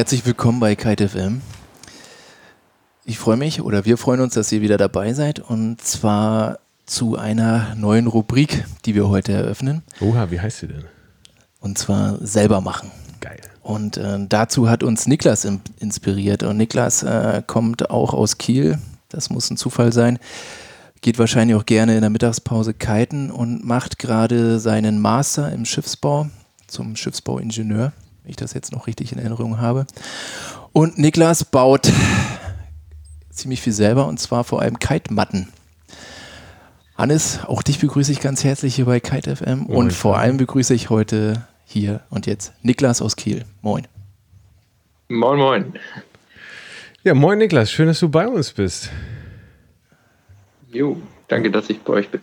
Herzlich willkommen bei Kite FM. Ich freue mich oder wir freuen uns, dass ihr wieder dabei seid und zwar zu einer neuen Rubrik, die wir heute eröffnen. Oha, wie heißt sie denn? Und zwar selber machen. Geil. Und äh, dazu hat uns Niklas in, inspiriert. Und Niklas äh, kommt auch aus Kiel. Das muss ein Zufall sein. Geht wahrscheinlich auch gerne in der Mittagspause kiten und macht gerade seinen Master im Schiffsbau zum Schiffsbauingenieur wenn ich das jetzt noch richtig in Erinnerung habe. Und Niklas baut ziemlich viel selber und zwar vor allem Kite-Matten. Hannes, auch dich begrüße ich ganz herzlich hier bei Kite FM Moin. und vor allem begrüße ich heute hier und jetzt Niklas aus Kiel. Moin. Moin, moin. Ja, moin Niklas, schön, dass du bei uns bist. Jo, Danke, dass ich bei euch bin.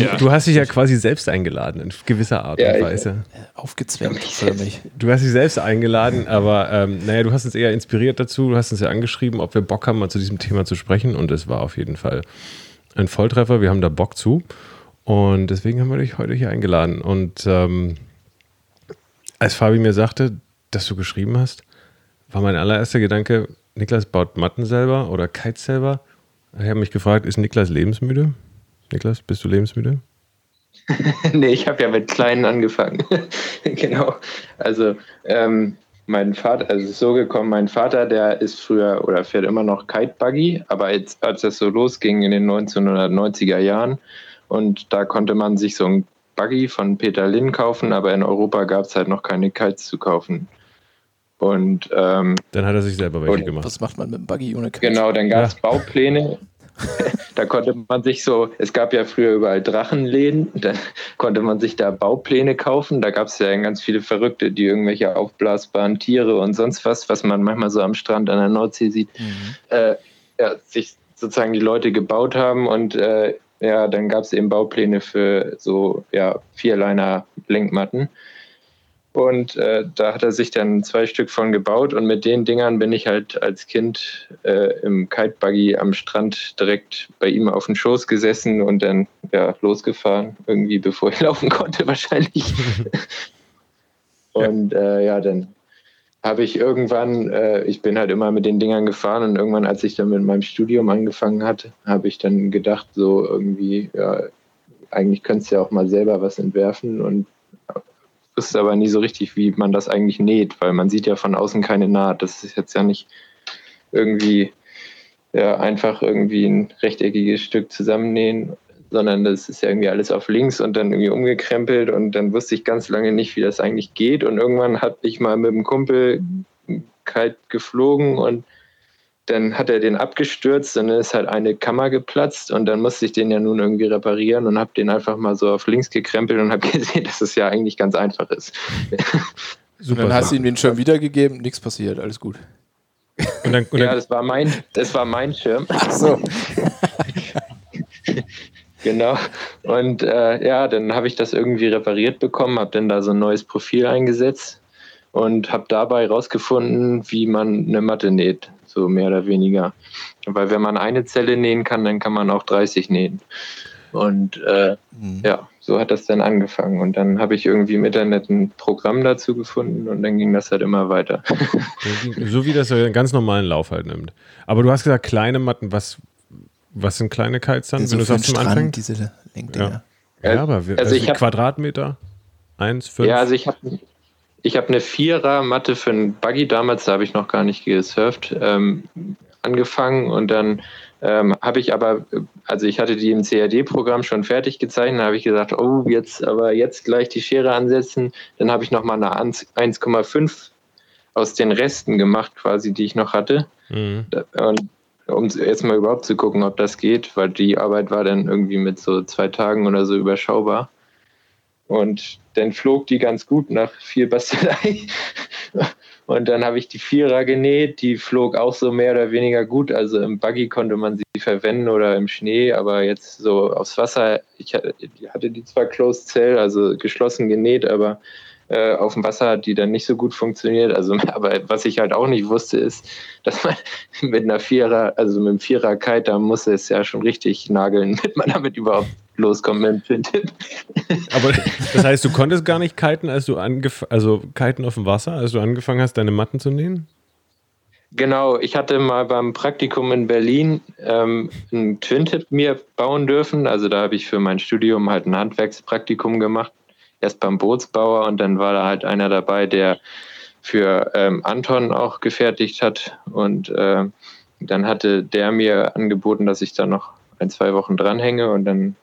ja. Du hast dich ja quasi selbst eingeladen, in gewisser Art ja, und Weise. Ich, aufgezwängt für mich. Du hast dich selbst eingeladen, aber ähm, naja, du hast uns eher inspiriert dazu. Du hast uns ja angeschrieben, ob wir Bock haben, mal zu diesem Thema zu sprechen. Und es war auf jeden Fall ein Volltreffer. Wir haben da Bock zu. Und deswegen haben wir dich heute hier eingeladen. Und ähm, als Fabi mir sagte, dass du geschrieben hast, war mein allererster Gedanke, Niklas baut Matten selber oder Kites selber. Ich habe mich gefragt, ist Niklas lebensmüde? Niklas, bist du lebensmüde? nee, ich habe ja mit Kleinen angefangen. genau. Also, ähm, mein Vater, also es ist so gekommen, mein Vater, der ist früher oder fährt immer noch Kite-Buggy, aber jetzt, als das so losging in den 1990er Jahren und da konnte man sich so ein Buggy von Peter Linn kaufen, aber in Europa gab es halt noch keine Kites zu kaufen. Und ähm, dann hat er sich selber welche gemacht. Was macht man mit dem Buggy ohne? Genau, dann gab es ja. Baupläne. da konnte man sich so, es gab ja früher überall Drachenläden, da konnte man sich da Baupläne kaufen. Da gab es ja ganz viele Verrückte, die irgendwelche aufblasbaren Tiere und sonst was, was man manchmal so am Strand an der Nordsee sieht, mhm. äh, ja, sich sozusagen die Leute gebaut haben und äh, ja, dann gab es eben Baupläne für so ja, Vierliner Lenkmatten. Und äh, da hat er sich dann zwei Stück von gebaut und mit den Dingern bin ich halt als Kind äh, im Kitebuggy am Strand direkt bei ihm auf den Schoß gesessen und dann ja, losgefahren, irgendwie bevor ich laufen konnte wahrscheinlich. und äh, ja, dann habe ich irgendwann, äh, ich bin halt immer mit den Dingern gefahren und irgendwann, als ich dann mit meinem Studium angefangen hatte, habe ich dann gedacht, so irgendwie, ja, eigentlich könntest du ja auch mal selber was entwerfen und wusste aber nie so richtig, wie man das eigentlich näht, weil man sieht ja von außen keine Naht. Das ist jetzt ja nicht irgendwie ja, einfach irgendwie ein rechteckiges Stück zusammennähen, sondern das ist ja irgendwie alles auf links und dann irgendwie umgekrempelt und dann wusste ich ganz lange nicht, wie das eigentlich geht. Und irgendwann habe ich mal mit dem Kumpel kalt geflogen und dann hat er den abgestürzt und dann ist halt eine Kammer geplatzt und dann musste ich den ja nun irgendwie reparieren und habe den einfach mal so auf links gekrempelt und habe gesehen, dass es ja eigentlich ganz einfach ist. Super. Und dann hast du ihm den Schirm wiedergegeben, nichts passiert, alles gut. Und dann, und ja, das war mein, das war mein Schirm. Ach so. genau. Und äh, ja, dann habe ich das irgendwie repariert bekommen, habe dann da so ein neues Profil eingesetzt und habe dabei rausgefunden, wie man eine Matte näht so mehr oder weniger. Weil wenn man eine Zelle nähen kann, dann kann man auch 30 nähen. Und äh, mhm. ja, so hat das dann angefangen. Und dann habe ich irgendwie im Internet ein Programm dazu gefunden und dann ging das halt immer weiter. so wie das einen ganz normalen Lauf halt nimmt. Aber du hast gesagt, kleine Matten, was, was sind kleine Kites dann, so wenn du sagst zum Anfang? Diese Ja. ja, aber also, also ich hab, Quadratmeter? Eins, fünf? Ja, also ich habe ich habe eine Vierer-Matte für einen Buggy damals, da habe ich noch gar nicht gesurft, ähm, angefangen und dann ähm, habe ich aber, also ich hatte die im CAD-Programm schon fertig gezeichnet, da habe ich gesagt, oh, jetzt aber jetzt gleich die Schere ansetzen. Dann habe ich nochmal eine 1,5 aus den Resten gemacht, quasi, die ich noch hatte. Mhm. Und um jetzt mal überhaupt zu gucken, ob das geht, weil die Arbeit war dann irgendwie mit so zwei Tagen oder so überschaubar. Und dann flog die ganz gut nach viel Bastelei. Und dann habe ich die Vierer genäht, die flog auch so mehr oder weniger gut. Also im Buggy konnte man sie verwenden oder im Schnee, aber jetzt so aufs Wasser, ich hatte die zwar Closed Cell, also geschlossen genäht, aber äh, auf dem Wasser hat die dann nicht so gut funktioniert. Also, aber was ich halt auch nicht wusste, ist, dass man mit einer Vierer, also mit einem Vierer Kite, da muss es ja schon richtig nageln, damit man damit überhaupt loskommt mit dem Twin-Tip. Aber das heißt, du konntest gar nicht kiten, als du angefangen, also kiten auf dem Wasser, als du angefangen hast, deine Matten zu nähen? Genau, ich hatte mal beim Praktikum in Berlin ähm, einen Twin-Tip mir bauen dürfen. Also da habe ich für mein Studium halt ein Handwerkspraktikum gemacht. Erst beim Bootsbauer und dann war da halt einer dabei, der für ähm, Anton auch gefertigt hat. Und äh, dann hatte der mir angeboten, dass ich da noch ein, zwei Wochen dranhänge und dann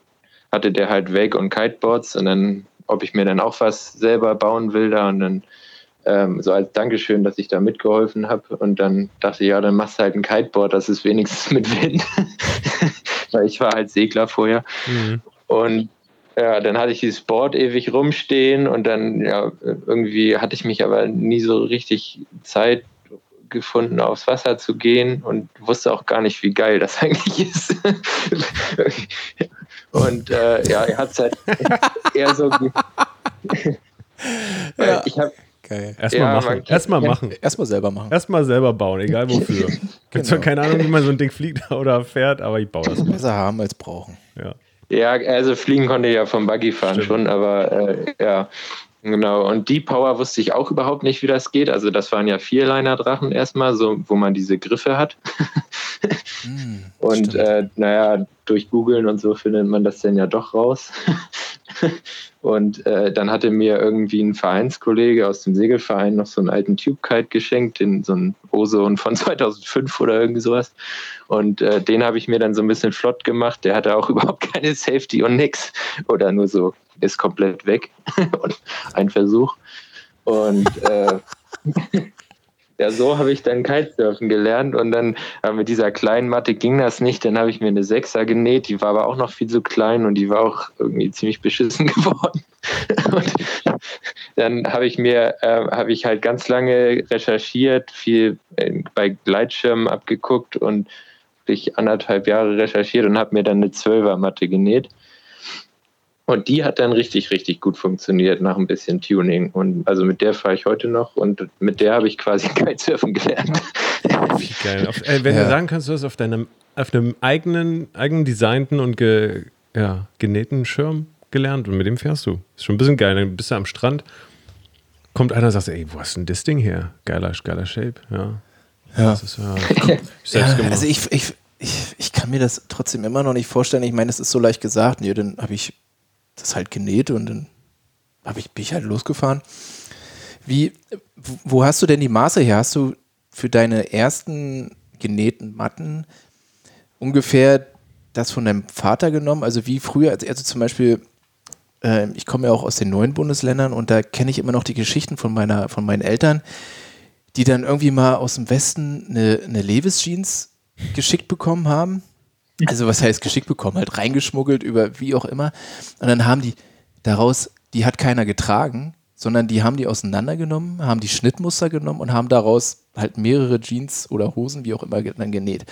hatte der halt Wake- und Kiteboards und dann, ob ich mir dann auch was selber bauen will da und dann ähm, so als Dankeschön, dass ich da mitgeholfen habe. Und dann dachte ich, ja, dann machst du halt ein Kiteboard, das ist wenigstens mit Wind. Weil ich war halt Segler vorher. Mhm. Und ja, dann hatte ich dieses Board ewig rumstehen und dann, ja, irgendwie hatte ich mich aber nie so richtig Zeit gefunden, aufs Wasser zu gehen und wusste auch gar nicht, wie geil das eigentlich ist. Und äh, ja, er hat es halt eher so. ja. Ich habe Geil. Erstmal ja, machen. Erstmal machen. Erstmal selber machen. Erstmal selber bauen, egal wofür. Ich genau. zwar keine Ahnung, wie man so ein Ding fliegt oder fährt, aber ich baue das mal. Besser haben als brauchen. Ja. Ja, also fliegen konnte ich ja vom Buggy fahren Stimmt. schon, aber äh, ja, genau. Und die Power wusste ich auch überhaupt nicht, wie das geht. Also das waren ja Vierliner-Drachen erstmal, so, wo man diese Griffe hat. mm, und äh, naja, durch Googlen und so findet man das dann ja doch raus. Und äh, dann hatte mir irgendwie ein Vereinskollege aus dem Segelverein noch so einen alten Tube-Kite geschenkt, in so einen Ozone von 2005 oder irgendwie sowas. Und äh, den habe ich mir dann so ein bisschen flott gemacht. Der hatte auch überhaupt keine Safety und nix. Oder nur so, ist komplett weg. und ein Versuch. Und äh, ja, so habe ich dann Kitesurfen gelernt und dann äh, mit dieser kleinen Matte ging das nicht. Dann habe ich mir eine Sechser genäht, die war aber auch noch viel zu klein und die war auch irgendwie ziemlich beschissen geworden. und dann habe ich mir, äh, habe ich halt ganz lange recherchiert, viel äh, bei Gleitschirmen abgeguckt und ich anderthalb Jahre recherchiert und habe mir dann eine Zwölfer-Matte genäht. Und die hat dann richtig, richtig gut funktioniert nach ein bisschen Tuning. Und also mit der fahre ich heute noch und mit der habe ich quasi Kitesurfen gelernt. Wie geil. Auf, äh, wenn ja. du sagen kannst, du hast auf deinem auf einem eigenen, eigen designten und ge, ja, genähten Schirm gelernt und mit dem fährst du. Ist schon ein bisschen geil. Dann bist du am Strand, kommt einer und sagt, ey, wo hast denn das Ding her? Geiler, geiler Shape, ja. Ja. Ist, ja, ja also ich, ich, ich, ich kann mir das trotzdem immer noch nicht vorstellen. Ich meine, es ist so leicht gesagt. Nee, dann habe ich das halt genäht und dann hab ich, bin ich halt losgefahren. Wie, wo hast du denn die Maße her? Hast du für deine ersten genähten Matten ungefähr das von deinem Vater genommen? Also wie früher, also, also zum Beispiel, äh, ich komme ja auch aus den neuen Bundesländern und da kenne ich immer noch die Geschichten von, meiner, von meinen Eltern, die dann irgendwie mal aus dem Westen eine, eine Levis Jeans geschickt bekommen haben also was heißt geschickt bekommen, halt reingeschmuggelt über wie auch immer. Und dann haben die daraus, die hat keiner getragen, sondern die haben die auseinandergenommen, haben die Schnittmuster genommen und haben daraus halt mehrere Jeans oder Hosen, wie auch immer, dann genäht.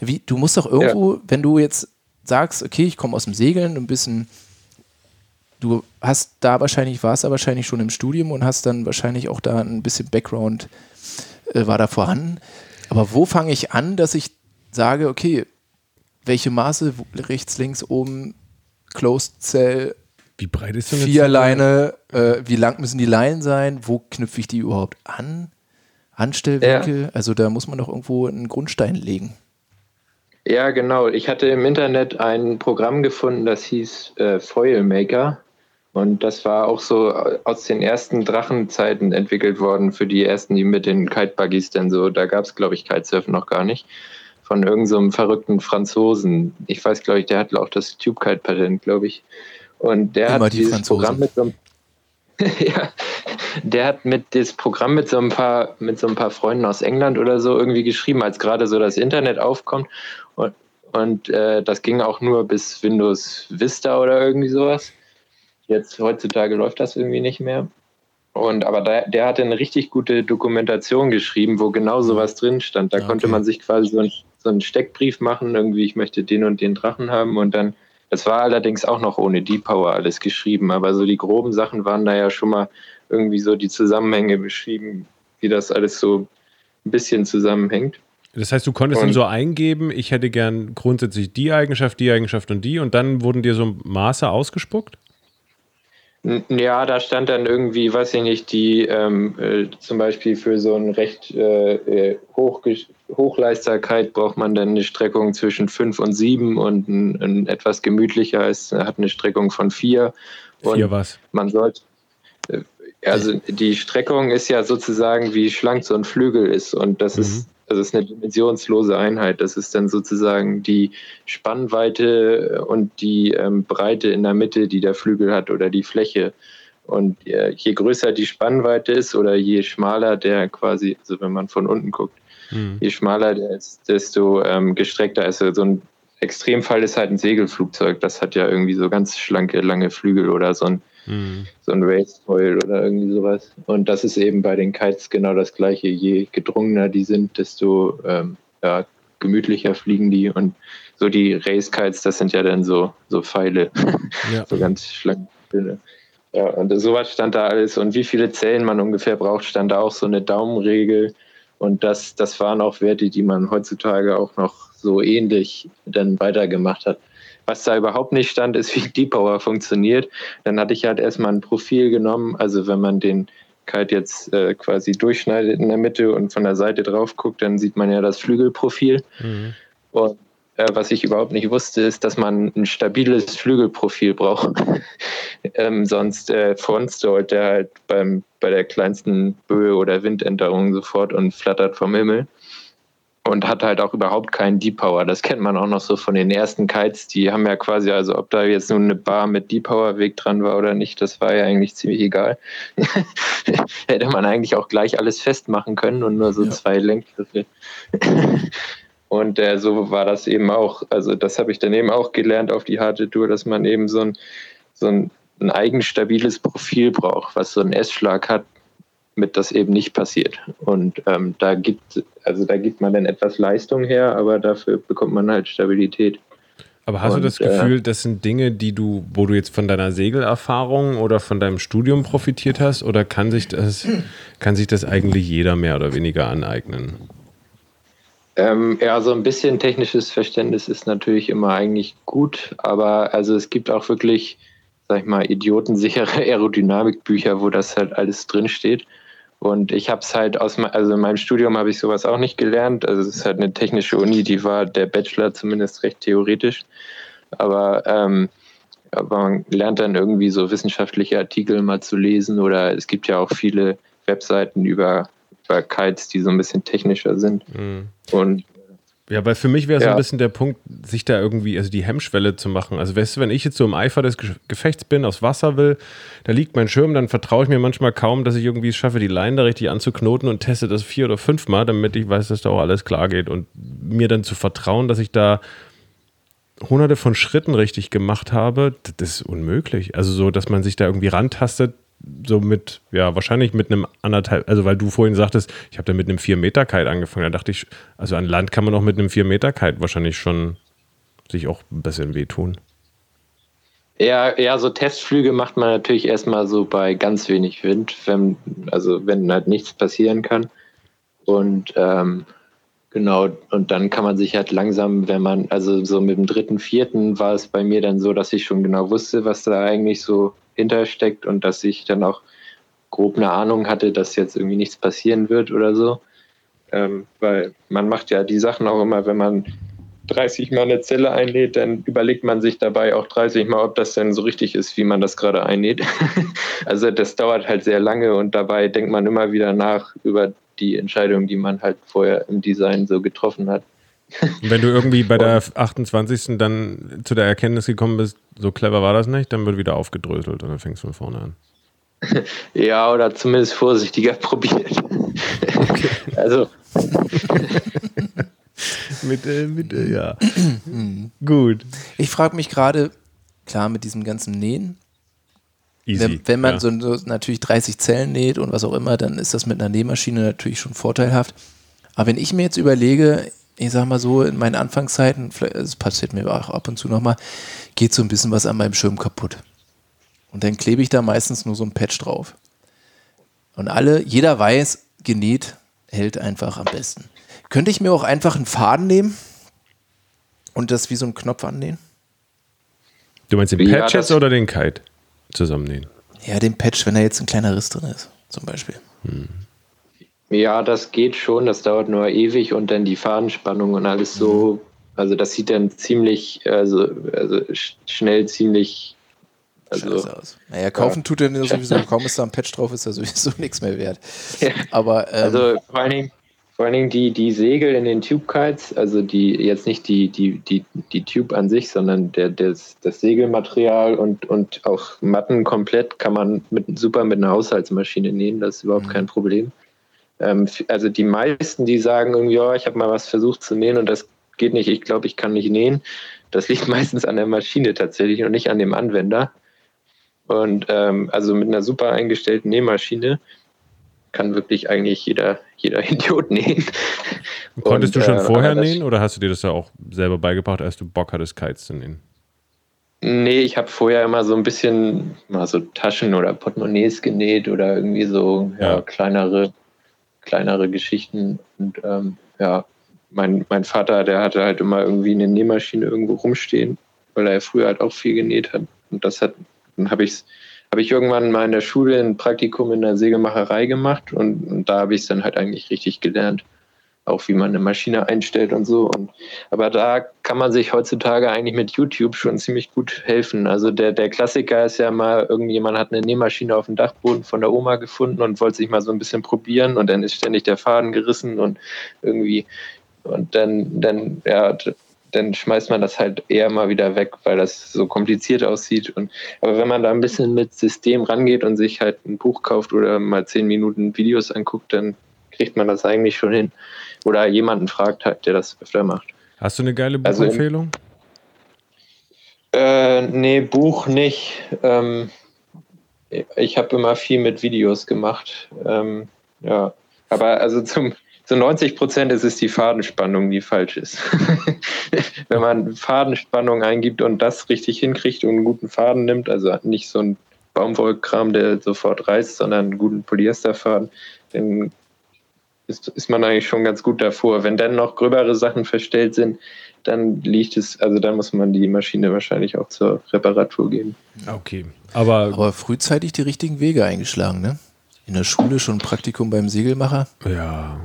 Wie, du musst doch irgendwo, ja. wenn du jetzt sagst, okay, ich komme aus dem Segeln, ein bisschen, du hast da wahrscheinlich, warst da wahrscheinlich schon im Studium und hast dann wahrscheinlich auch da ein bisschen Background, äh, war da vorhanden. Aber wo fange ich an, dass ich sage, okay, welche Maße, rechts, links, oben, Closed Cell, wie breit ist denn Vier Leine, äh, wie lang müssen die Leinen sein? Wo knüpfe ich die überhaupt an? Anstellwinkel? Ja. Also da muss man doch irgendwo einen Grundstein legen. Ja, genau. Ich hatte im Internet ein Programm gefunden, das hieß äh, Foil Maker. Und das war auch so aus den ersten Drachenzeiten entwickelt worden für die ersten, die mit den Kite-Buggies denn so. Da gab es, glaube ich, Kitesurfen noch gar nicht von irgendeinem so verrückten Franzosen. Ich weiß, glaube ich, der hat auch das TubeKite-Patent, glaube ich. Und der Immer hat die dieses Franzosen. Programm mit so einem ja, der hat mit das Programm mit so ein paar mit so ein paar Freunden aus England oder so irgendwie geschrieben, als gerade so das Internet aufkommt und, und äh, das ging auch nur bis Windows Vista oder irgendwie sowas. Jetzt heutzutage läuft das irgendwie nicht mehr. Und aber der, der hatte eine richtig gute Dokumentation geschrieben, wo genau sowas drin stand. Da okay. konnte man sich quasi so ein so einen Steckbrief machen, irgendwie, ich möchte den und den Drachen haben und dann, das war allerdings auch noch ohne Deep Power alles geschrieben, aber so die groben Sachen waren da ja schon mal irgendwie so die Zusammenhänge beschrieben, wie das alles so ein bisschen zusammenhängt. Das heißt, du konntest Und- dann so eingeben, ich hätte gern grundsätzlich die Eigenschaft, die Eigenschaft und die und dann wurden dir so Maße ausgespuckt? Ja, da stand dann irgendwie, weiß ich nicht, die ähm, äh, zum Beispiel für so ein recht äh, äh, Hochge- Hochleisterkeit braucht man dann eine Streckung zwischen 5 und 7 und ein, ein etwas gemütlicher ist, hat eine Streckung von 4. Und Vier was? man sollte, äh, also die Streckung ist ja sozusagen, wie schlank so ein Flügel ist und das Mhm. ist, das ist eine dimensionslose Einheit. Das ist dann sozusagen die Spannweite und die ähm, Breite in der Mitte, die der Flügel hat oder die Fläche. Und äh, je größer die Spannweite ist oder je schmaler der quasi, also wenn man von unten guckt, Hm. je schmaler der ist, desto ähm, gestreckter ist er. So ein Extremfall ist halt ein Segelflugzeug. Das hat ja irgendwie so ganz schlanke, lange Flügel oder so ein, Hm. so ein Racefoil oder irgendwie sowas. Und das ist eben bei den Kites genau das Gleiche. Je gedrungener die sind, desto ähm, ja, gemütlicher fliegen die. Und so die Race-Kites, das sind ja dann so, so Pfeile, Ja. so ganz schlanke. Pfeile. Ja, und sowas stand da alles. Und wie viele Zellen man ungefähr braucht, stand da auch so eine Daumenregel. Und das, das waren auch Werte, die man heutzutage auch noch so ähnlich dann weitergemacht hat. Was da überhaupt nicht stand, ist, wie Deep Power funktioniert. Dann hatte ich halt erstmal ein Profil genommen. Also wenn man den Kite jetzt äh, quasi durchschneidet in der Mitte und von der Seite drauf guckt, dann sieht man ja das Flügelprofil. Hm. Und äh, was ich überhaupt nicht wusste, ist, dass man ein stabiles Flügelprofil braucht. ähm, sonst äh, frontstallt der halt beim, bei der kleinsten Böe oder Windänderung sofort und flattert vom Himmel. Und hat halt auch überhaupt keinen Deep Power. Das kennt man auch noch so von den ersten Kites. Die haben ja quasi, also ob da jetzt nun eine Bar mit Deep Power Weg dran war oder nicht, das war ja eigentlich ziemlich egal. Hätte man eigentlich auch gleich alles festmachen können und nur so Ja. zwei Lenkgriffe. Und äh, so war das eben auch. Also das habe ich dann eben auch gelernt auf die harte Tour, dass man eben so ein, so ein, ein eigenstabiles Profil braucht, was so einen S-Schlag hat, mit das eben nicht passiert. Und ähm, da gibt also da gibt man dann etwas Leistung her, aber dafür bekommt man halt Stabilität. Aber hast du Und, das äh, Gefühl, das sind Dinge, die du, wo du jetzt von deiner Segelerfahrung oder von deinem Studium profitiert hast, oder kann sich das, kann sich das eigentlich jeder mehr oder weniger aneignen? Ähm, ja, so ein bisschen technisches Verständnis ist natürlich immer eigentlich gut, aber also es gibt auch wirklich, sag ich mal, idiotensichere Aerodynamikbücher, wo das halt alles drinsteht. Und ich habe es halt aus, also in meinem Studium habe ich sowas auch nicht gelernt. Also es ist halt eine technische Uni, die war der Bachelor zumindest recht theoretisch. Aber, ähm, aber man lernt dann irgendwie so wissenschaftliche Artikel mal zu lesen oder es gibt ja auch viele Webseiten über, über Kites, die so ein bisschen technischer sind. Mhm. Und Ja, weil für mich wäre so Ja. ein bisschen der Punkt, sich da irgendwie, also die Hemmschwelle zu machen. Also weißt du, wenn ich jetzt so im Eifer des Ge- Gefechts bin, aufs Wasser will, da liegt mein Schirm, dann vertraue ich mir manchmal kaum, dass ich irgendwie es schaffe, die Leine da richtig anzuknoten und teste das vier oder fünfmal, damit ich weiß, dass da auch alles klar geht. Und mir dann zu vertrauen, dass ich da hunderte von Schritten richtig gemacht habe, das ist unmöglich. Also so, dass man sich da irgendwie rantastet, so mit, ja, wahrscheinlich mit einem anderthalb, also weil du vorhin sagtest, ich habe da mit einem 4-Meter-Kite angefangen, da dachte ich, also an Land kann man auch mit einem 4-Meter-Kite wahrscheinlich schon sich auch ein bisschen wehtun. Ja, ja, so Testflüge macht man natürlich erstmal so bei ganz wenig Wind, wenn, also wenn halt nichts passieren kann. Und ähm, genau, und dann kann man sich halt langsam, wenn man, also so mit dem dritten, vierten war es bei mir dann so, dass ich schon genau wusste, was da eigentlich so hintersteckt und dass ich dann auch grob eine Ahnung hatte, dass jetzt irgendwie nichts passieren wird oder so. Ähm, weil man macht ja die Sachen auch immer, wenn man 30 Mal eine Zelle einnäht, dann überlegt man sich dabei auch 30 Mal, ob das denn so richtig ist, wie man das gerade einnäht. also das dauert halt sehr lange und dabei denkt man immer wieder nach über die Entscheidung, die man halt vorher im Design so getroffen hat. Und wenn du irgendwie bei der 28. dann zu der Erkenntnis gekommen bist, so clever war das nicht, dann wird wieder aufgedröselt und dann fängst du von vorne an. Ja, oder zumindest vorsichtiger probiert. Also Mit, äh, mit, äh, ja. Gut. Ich frage mich gerade, klar, mit diesem ganzen Nähen, Easy. wenn, wenn man ja. so, so natürlich 30 Zellen näht und was auch immer, dann ist das mit einer Nähmaschine natürlich schon vorteilhaft. Aber wenn ich mir jetzt überlege, ich sag mal so, in meinen Anfangszeiten, vielleicht- es passiert mir auch ab und zu nochmal, geht so ein bisschen was an meinem Schirm kaputt. Und dann klebe ich da meistens nur so ein Patch drauf. Und alle, jeder weiß, genäht hält einfach am besten. Könnte ich mir auch einfach einen Faden nehmen und das wie so einen Knopf annähen? Du meinst den Ja, Patch jetzt oder den Kite zusammennähen? Ja, den Patch, wenn da jetzt ein kleiner Riss drin ist, zum Beispiel. Ja, das geht schon, das dauert nur ewig und dann die Fadenspannung und alles so. Also das sieht dann ziemlich, also, also sch- schnell ziemlich, also Scheiße aus. Naja, kaufen tut er sowieso, kaum ist da ein Patch drauf, ist er sowieso nichts mehr wert. Aber ähm, Also vor allen Dingen, vor allen Dingen die, die Segel in den Tube Kites, also die jetzt nicht die, die, die, die Tube an sich, sondern der, das, das Segelmaterial und, und auch Matten komplett kann man mit, super mit einer Haushaltsmaschine nähen, das ist überhaupt Mhm. kein Problem. Ähm, also die meisten, die sagen irgendwie, ja, ich habe mal was versucht zu nähen und das geht nicht, ich glaube, ich kann nicht nähen. Das liegt meistens an der Maschine tatsächlich und nicht an dem Anwender. Und ähm, also mit einer super eingestellten Nähmaschine kann wirklich eigentlich jeder, jeder Idiot nähen. Konntest Und, du schon äh, vorher nähen oder hast du dir das ja auch selber beigebracht, als du Bock hattest, Kites zu nähen? Nee, ich habe vorher immer so ein bisschen mal so Taschen oder Portemonnaies genäht oder irgendwie so ja, Ja. kleinere, kleinere Geschichten. Und ähm, ja, mein, mein Vater, der hatte halt immer irgendwie eine Nähmaschine irgendwo rumstehen, weil er früher halt auch viel genäht hat. Und das hat, dann habe ich habe ich irgendwann mal in der Schule ein Praktikum in der Sägemacherei gemacht und, und da habe ich es dann halt eigentlich richtig gelernt. Auch wie man eine Maschine einstellt und so. Und, aber da kann man sich heutzutage eigentlich mit YouTube schon ziemlich gut helfen. Also der, der Klassiker ist ja mal, irgendjemand hat eine Nähmaschine auf dem Dachboden von der Oma gefunden und wollte sich mal so ein bisschen probieren und dann ist ständig der Faden gerissen und irgendwie und dann, dann, ja, dann schmeißt man das halt eher mal wieder weg, weil das so kompliziert aussieht. Und, aber wenn man da ein bisschen mit System rangeht und sich halt ein Buch kauft oder mal zehn Minuten Videos anguckt, dann kriegt man das eigentlich schon hin. Oder jemanden fragt halt, der das öfter macht. Hast du eine geile Also Buchempfehlung? Äh, nee, Buch nicht. Ähm, ich habe immer viel mit Videos gemacht. Ähm, ja, aber also zum zu 90 Prozent ist es die Fadenspannung, die falsch ist. Wenn man Fadenspannung eingibt und das richtig hinkriegt und einen guten Faden nimmt, also nicht so ein Baumwollkram, der sofort reißt, sondern einen guten Polyesterfaden, dann ist, ist man eigentlich schon ganz gut davor. Wenn dann noch gröbere Sachen verstellt sind, dann liegt es, also dann muss man die Maschine wahrscheinlich auch zur Reparatur geben. Okay. Aber, aber frühzeitig die richtigen Wege eingeschlagen, ne? In der Schule schon ein Praktikum beim Segelmacher. ja,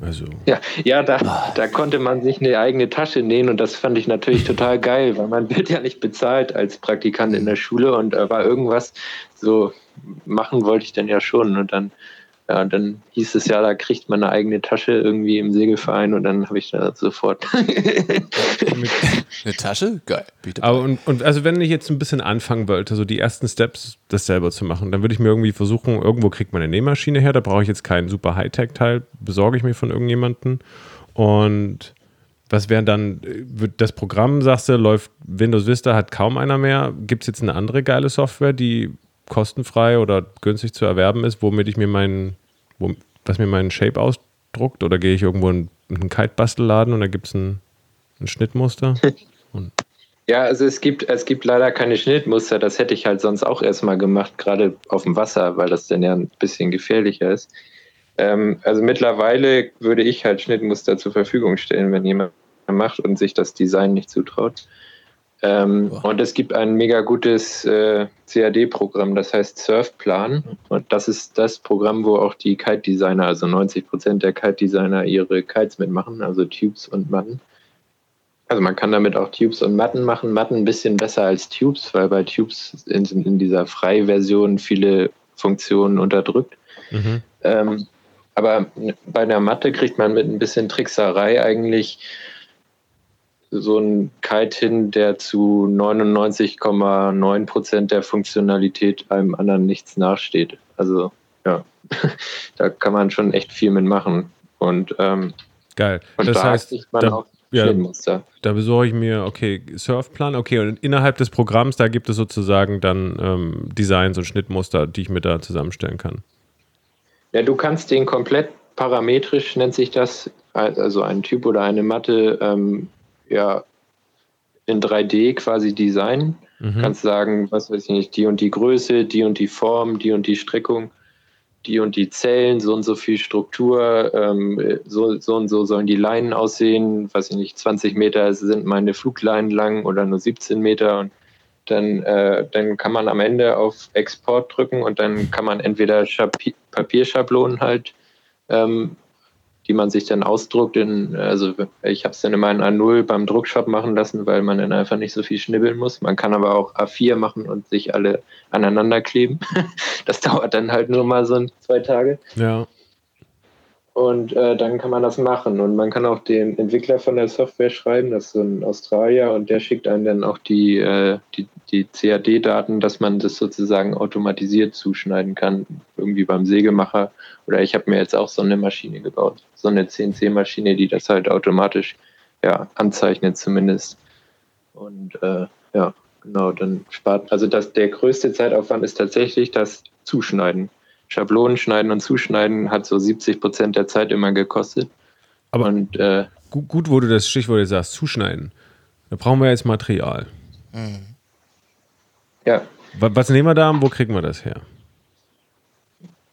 also. Ja, ja da, da konnte man sich eine eigene Tasche nähen und das fand ich natürlich total geil, weil man wird ja nicht bezahlt als Praktikant in der Schule und äh, war irgendwas so machen wollte ich dann ja schon und dann ja, dann hieß es ja, da kriegt man eine eigene Tasche irgendwie im Segelverein und dann habe ich da sofort. Eine Tasche? Geil. Bitte. Aber und, und also wenn ich jetzt ein bisschen anfangen wollte, so die ersten Steps, das selber zu machen, dann würde ich mir irgendwie versuchen, irgendwo kriegt man eine Nähmaschine her, da brauche ich jetzt keinen super Hightech-Teil, besorge ich mir von irgendjemandem. Und was wäre dann, wird das Programm, sagst du, läuft Windows Vista, hat kaum einer mehr. Gibt es jetzt eine andere geile Software, die kostenfrei oder günstig zu erwerben ist, womit ich mir meinen, wo, was mir meinen Shape ausdruckt? Oder gehe ich irgendwo in, in einen Kite-Bastelladen und da gibt es ein, ein Schnittmuster? Ja, also es gibt, es gibt leider keine Schnittmuster. Das hätte ich halt sonst auch erstmal gemacht, gerade auf dem Wasser, weil das dann ja ein bisschen gefährlicher ist. Ähm, also mittlerweile würde ich halt Schnittmuster zur Verfügung stellen, wenn jemand macht und sich das Design nicht zutraut. Ähm, Boah. und es gibt ein mega gutes äh, CAD-Programm, das heißt Surfplan. Und das ist das Programm, wo auch die Kite-Designer, also 90 Prozent der Kite-Designer ihre Kites mitmachen, also Tubes und Matten. Also man kann damit auch Tubes und Matten machen. Matten ein bisschen besser als Tubes, weil bei Tubes in, in dieser Frei-Version viele Funktionen unterdrückt. Mhm. Ähm, aber bei der Matte kriegt man mit ein bisschen Trickserei eigentlich so einen Kite hin, der zu 99,9 Prozent der Funktionalität einem anderen nichts nachsteht. Also ja, da kann man schon echt viel mitmachen. Und, ähm, Geil. und das da heißt, man da, auch ja, Schnittmuster. da besorge ich mir, okay, Surfplan, okay, und innerhalb des Programms, da gibt es sozusagen dann ähm, Designs und Schnittmuster, die ich mir da zusammenstellen kann. Ja, du kannst den komplett parametrisch, nennt sich das, also ein Typ oder eine Matte, ähm, ja, in 3D quasi designen. Mhm. Kannst sagen, was weiß ich nicht, die und die Größe, die und die Form, die und die Streckung. die und die Zellen, so und so viel Struktur, ähm, so, so und so sollen die Leinen aussehen, weiß ich nicht, 20 Meter sind meine Flugleinen lang oder nur 17 Meter und dann, äh, dann kann man am Ende auf Export drücken und dann kann man entweder Schapi Papierschablonen halt ähm, die man sich dann ausdruckt. In, also ich habe es dann immer in A0 beim Druckshop machen lassen, weil man dann einfach nicht so viel schnibbeln muss. Man kann aber auch A4 machen und sich alle aneinander kleben. Das dauert dann halt nur mal so zwei Tage. Ja. Und äh, dann kann man das machen. Und man kann auch den Entwickler von der Software schreiben, das ist so ein Australier, und der schickt einem dann auch die, äh, die, die CAD-Daten, dass man das sozusagen automatisiert zuschneiden kann, irgendwie beim Sägemacher. Oder ich habe mir jetzt auch so eine Maschine gebaut, so eine CNC-Maschine, die das halt automatisch ja, anzeichnet zumindest. Und äh, ja, genau, dann spart, also das, der größte Zeitaufwand ist tatsächlich das Zuschneiden. Schablonen schneiden und zuschneiden hat so 70 Prozent der Zeit immer gekostet. Aber und, äh, gut, gut, wo du das Stichwort jetzt sagst, zuschneiden. Da brauchen wir jetzt Material. Mhm. Ja. Was nehmen wir da und wo kriegen wir das her?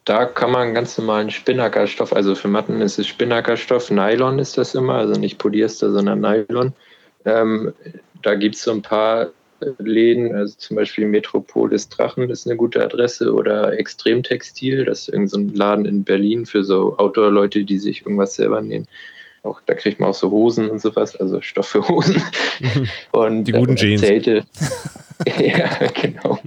Da kann man ganz normalen Spinnackerstoff, also für Matten ist es Spinnackerstoff, Nylon ist das immer, also nicht Polyester, sondern Nylon. Ähm, da gibt es so ein paar Läden, also zum Beispiel Metropolis Drachen ist eine gute Adresse oder Extremtextil, das ist irgendein so Laden in Berlin für so Outdoor-Leute, die sich irgendwas selber nähen. Auch, da kriegt man auch so Hosen und sowas, also Stoff für Hosen. und die guten äh, Jeans. Zelte. ja, genau.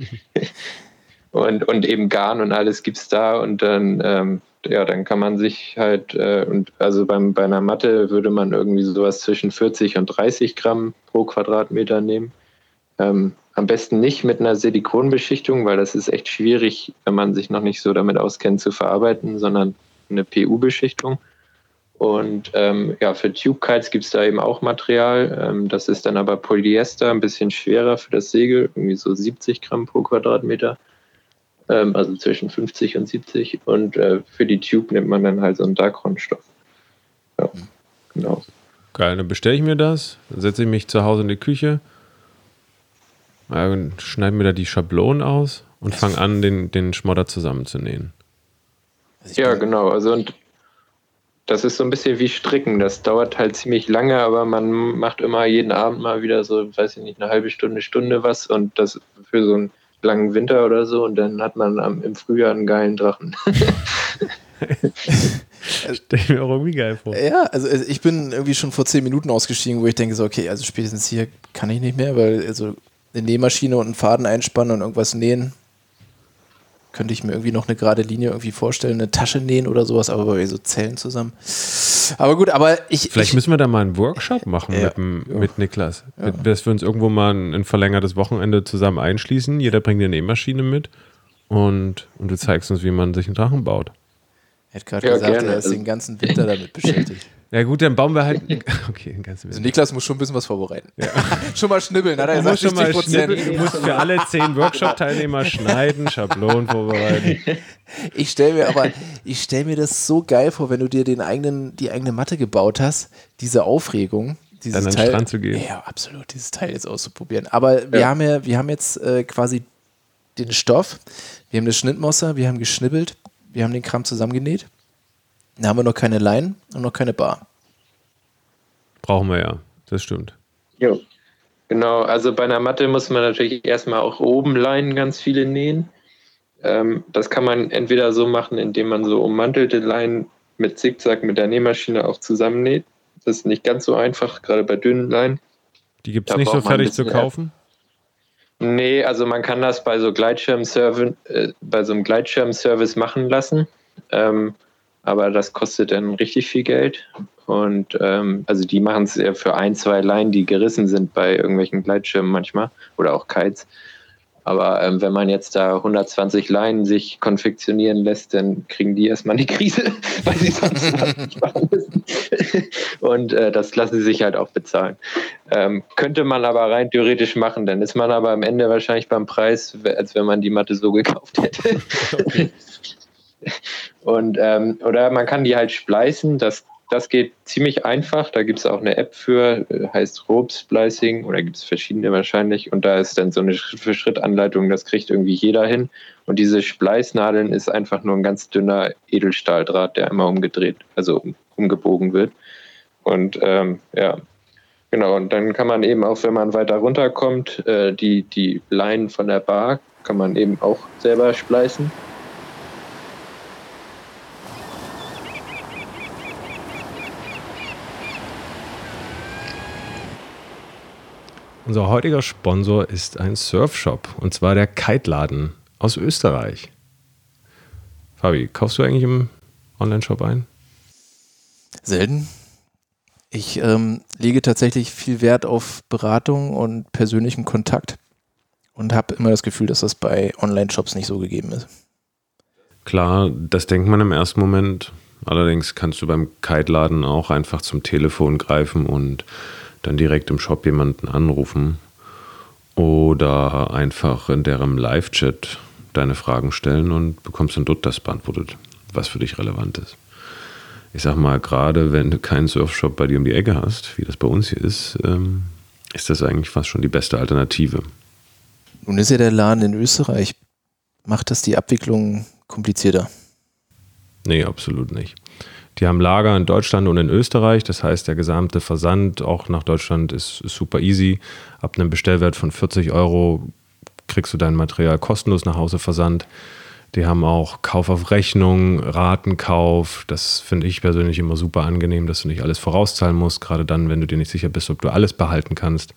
Und, und eben Garn und alles gibt es da und dann, ähm, ja, dann kann man sich halt, äh, und also beim, bei einer Matte würde man irgendwie sowas zwischen 40 und 30 Gramm pro Quadratmeter nehmen. Ähm, am besten nicht mit einer Silikonbeschichtung, weil das ist echt schwierig, wenn man sich noch nicht so damit auskennt, zu verarbeiten, sondern eine PU-Beschichtung. Und ähm, ja, für Tube Kites gibt es da eben auch Material. Ähm, das ist dann aber Polyester, ein bisschen schwerer für das Segel, irgendwie so 70 Gramm pro Quadratmeter. Ähm, also zwischen 50 und 70. Und äh, für die Tube nimmt man dann halt so einen Dacron-Stoff. Ja, genau. Geil, dann bestelle ich mir das, dann setze ich mich zu Hause in die Küche und schneide mir da die Schablonen aus und fange an, den, den Schmodder zusammenzunähen. Also ja, genau. Also und das ist so ein bisschen wie Stricken. Das dauert halt ziemlich lange, aber man macht immer jeden Abend mal wieder so, weiß ich nicht, eine halbe Stunde, Stunde was und das für so einen langen Winter oder so und dann hat man am, im Frühjahr einen geilen Drachen. Stell ich mir auch irgendwie geil vor. Ja, also ich bin irgendwie schon vor zehn Minuten ausgestiegen, wo ich denke so, okay, also spätestens hier kann ich nicht mehr, weil also eine Nähmaschine und einen Faden einspannen und irgendwas nähen. Könnte ich mir irgendwie noch eine gerade Linie irgendwie vorstellen, eine Tasche nähen oder sowas, aber bei so Zellen zusammen. Aber gut, aber ich. Vielleicht ich, müssen wir da mal einen Workshop machen ja, mit, ja. mit Niklas. Ja. Dass wir uns irgendwo mal ein, ein, verlängertes Wochenende zusammen einschließen. Jeder bringt eine Nähmaschine mit und, und du zeigst uns, wie man sich einen Drachen baut. Er hat gerade gesagt, gerne. er ist den ganzen Winter damit beschäftigt. Ja gut, dann bauen wir halt. Okay, ganz also Niklas muss schon ein bisschen was vorbereiten. Ja. schon mal schnibbeln, hat er gesagt, schon mal schnibbeln. Du musst für alle zehn Workshop-Teilnehmer schneiden, Schablonen vorbereiten. Ich stelle mir aber, ich stelle mir das so geil vor, wenn du dir den eigenen, die eigene Matte gebaut hast, diese Aufregung. Dieses dann an den Strand zu gehen. Ja, absolut, dieses Teil jetzt auszuprobieren. Aber wir haben ja, wir haben jetzt äh, quasi den Stoff, wir haben das Schnittmuster, wir haben geschnibbelt, wir haben den Kram zusammengenäht. Da haben wir noch keine Leinen und noch keine Bar. Brauchen wir ja, das stimmt. Jo. Genau, also bei einer Matte muss man natürlich erstmal auch oben Leinen ganz viele nähen. Ähm, das kann man entweder so machen, indem man so ummantelte Leinen mit Zickzack mit der Nähmaschine auch zusammennäht. Das ist nicht ganz so einfach, gerade bei dünnen Leinen. Die gibt es nicht so fertig zu kaufen? Nee, also man kann das bei so Gleitschirmservice, äh, bei so einem Gleitschirmservice machen lassen. Ähm, aber das kostet dann richtig viel Geld. Und ähm, also die machen es ja für ein, zwei Leinen, die gerissen sind bei irgendwelchen Gleitschirmen manchmal oder auch Kites. Aber ähm, wenn man jetzt da 120 Leinen sich konfektionieren lässt, dann kriegen die erstmal die Krise, weil sie sonst nicht machen müssen. Und äh, das lassen sie sich halt auch bezahlen. Ähm, könnte man aber rein theoretisch machen, dann ist man aber am Ende wahrscheinlich beim Preis, als wenn man die Matte so gekauft hätte. Okay. Und, ähm, oder man kann die halt spleißen, das das geht ziemlich einfach. Da gibt es auch eine App für, äh, heißt Rope Splicing oder gibt es verschiedene wahrscheinlich. Und da ist dann so eine Schritt-für-Schritt-Anleitung, das kriegt irgendwie jeder hin. Und diese Spleißnadeln ist einfach nur ein ganz dünner Edelstahldraht, der einmal umgedreht, also umgebogen wird. Und ähm, ja, genau. Und dann kann man eben auch, wenn man weiter runterkommt, äh, die, die Leinen von der Bar kann man eben auch selber spleißen. Unser heutiger Sponsor ist ein Surfshop und zwar der Kiteladen aus Österreich. Fabi, kaufst du eigentlich im Online-Shop ein? Selten. Ich ähm, lege tatsächlich viel Wert auf Beratung und persönlichen Kontakt und habe immer das Gefühl, dass das bei Online-Shops nicht so gegeben ist. Klar, das denkt man im ersten Moment. Allerdings kannst du beim Kiteladen auch einfach zum Telefon greifen und dann direkt im Shop jemanden anrufen oder einfach in deren Live-Chat deine Fragen stellen und bekommst dann dort das beantwortet, was für dich relevant ist. Ich sag mal, gerade wenn du keinen Surfshop bei dir um die Ecke hast, wie das bei uns hier ist, ähm, ist das eigentlich fast schon die beste Alternative. Nun ist ja der Laden in Österreich. Macht das die Abwicklung komplizierter? Nee, absolut nicht. Die haben Lager in Deutschland und in Österreich. Das heißt, der gesamte Versand auch nach Deutschland ist, ist super easy. Ab einem Bestellwert von 40 Euro kriegst du dein Material kostenlos nach Hause versandt. Die haben auch Kauf auf Rechnung, Ratenkauf. Das finde ich persönlich immer super angenehm, dass du nicht alles vorauszahlen musst, gerade dann, wenn du dir nicht sicher bist, ob du alles behalten kannst.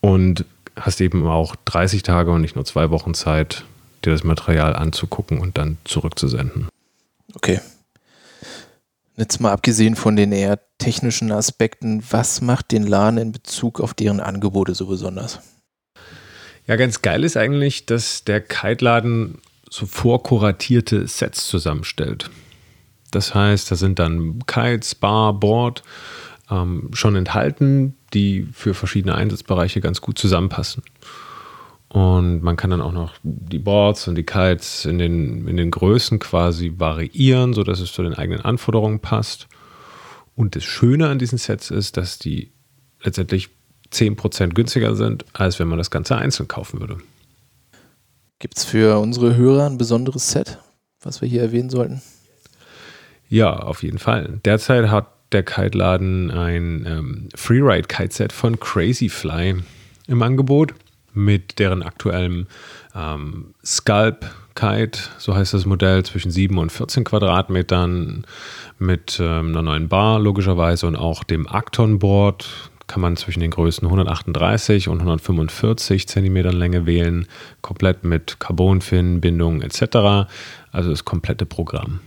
Und hast eben auch 30 Tage und nicht nur zwei Wochen Zeit, dir das Material anzugucken und dann zurückzusenden. Okay, Jetzt mal abgesehen von den eher technischen Aspekten, was macht den LAN in Bezug auf deren Angebote so besonders? Ja, ganz geil ist eigentlich, dass der Kite-Laden so vorkuratierte Sets zusammenstellt. Das heißt, da sind dann Kites, Bar, Board ähm, schon enthalten, die für verschiedene Einsatzbereiche ganz gut zusammenpassen. Und man kann dann auch noch die Boards und die Kites in den, in den Größen quasi variieren, sodass es zu den eigenen Anforderungen passt. Und das Schöne an diesen Sets ist, dass die letztendlich 10% günstiger sind, als wenn man das Ganze einzeln kaufen würde. Gibt es für unsere Hörer ein besonderes Set, was wir hier erwähnen sollten? Ja, auf jeden Fall. Derzeit hat der Kite-Laden ein ähm, Freeride-Kite-Set von Crazyfly im Angebot mit deren aktuellem ähm, Scalp Kite, so heißt das Modell, zwischen 7 und 14 Quadratmetern mit ähm, einer neuen Bar logischerweise und auch dem Acton Board kann man zwischen den Größen 138 und 145 Zentimetern Länge wählen, komplett mit Carbonfin, Bindung etc. Also das komplette Programm.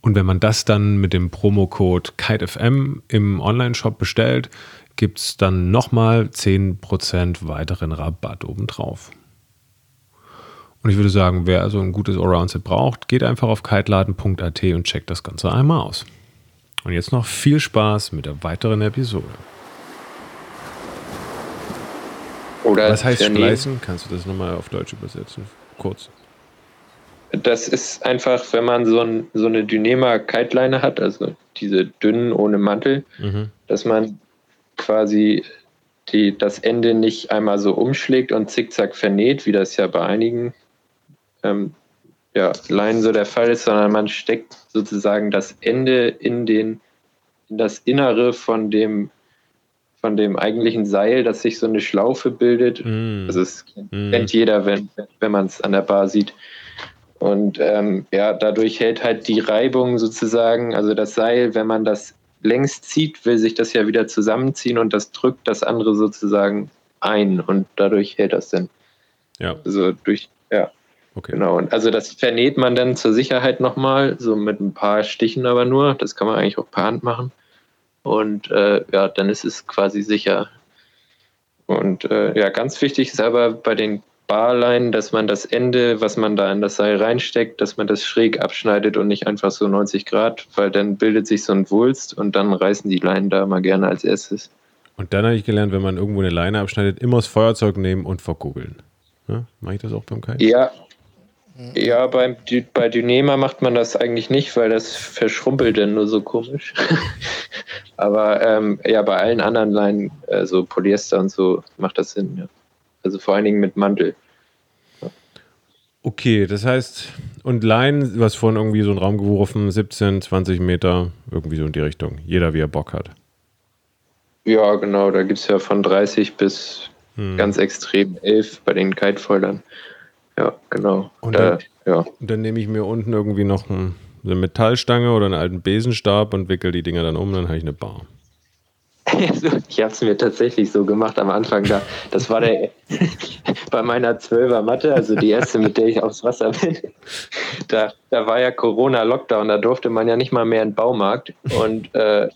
Und wenn man das dann mit dem Promocode KiteFM im Online-Shop bestellt, gibt es dann nochmal 10% weiteren Rabatt obendrauf. Und ich würde sagen, wer also ein gutes Allround-Set braucht, geht einfach auf kiteladen.at und checkt das Ganze einmal aus. Und jetzt noch viel Spaß mit der weiteren Episode. Oder Was heißt Spleißen? Kannst du das nochmal auf Deutsch übersetzen? Kurz. Das ist einfach, wenn man so, ein, so eine Dynema-Kiteline hat, also diese dünnen ohne Mantel, mhm. dass man quasi die, das Ende nicht einmal so umschlägt und zickzack vernäht, wie das ja bei einigen ähm, ja, Leinen so der Fall ist, sondern man steckt sozusagen das Ende in, den, in das Innere von dem, von dem eigentlichen Seil, dass sich so eine Schlaufe bildet. Mm. Also es mm. kennt jeder, wenn, wenn man es an der Bar sieht. Und ähm, ja, dadurch hält halt die Reibung sozusagen, also das Seil, wenn man das längs zieht, will sich das ja wieder zusammenziehen und das drückt das andere sozusagen ein und dadurch hält das dann. Ja. Also durch, ja. Okay. Genau. Und also das vernäht man dann zur Sicherheit nochmal, so mit ein paar Stichen aber nur. Das kann man eigentlich auch per Hand machen. Und äh, ja, dann ist es quasi sicher. Und äh, ja, ganz wichtig ist aber bei den Barlein, dass man das Ende, was man da in das Seil reinsteckt, dass man das schräg abschneidet und nicht einfach so 90 Grad, weil dann bildet sich so ein Wulst und dann reißen die Leinen da mal gerne als erstes. Und dann habe ich gelernt, wenn man irgendwo eine Leine abschneidet, immer das Feuerzeug nehmen und verkugeln. Ja, Mache ich das auch beim Kai? Ja, Ja, beim, bei Dynema macht man das eigentlich nicht, weil das verschrumpelt dann nur so komisch. Aber ähm, ja, bei allen anderen Leinen, also Polyester und so, macht das Sinn. Ja. Also vor allen Dingen mit Mantel. Okay, das heißt, und Leinen, du hast vorhin irgendwie so einen Raum geworfen, 17, 20 Meter, irgendwie so in die Richtung. Jeder, wie er Bock hat. Ja, genau, da gibt es ja von 30 bis hm. ganz extrem 11 bei den Kitefoilern. Ja, genau. Und dann, äh, ja. dann nehme ich mir unten irgendwie noch ein, eine Metallstange oder einen alten Besenstab und wickel die Dinger dann um, dann habe ich eine Bar. ich habe es mir tatsächlich so gemacht am Anfang da. Das war der bei meiner Zwölfer Matte, also die erste, mit der ich aufs Wasser bin. Da, da war ja Corona-Lockdown, da durfte man ja nicht mal mehr in den Baumarkt. Und äh,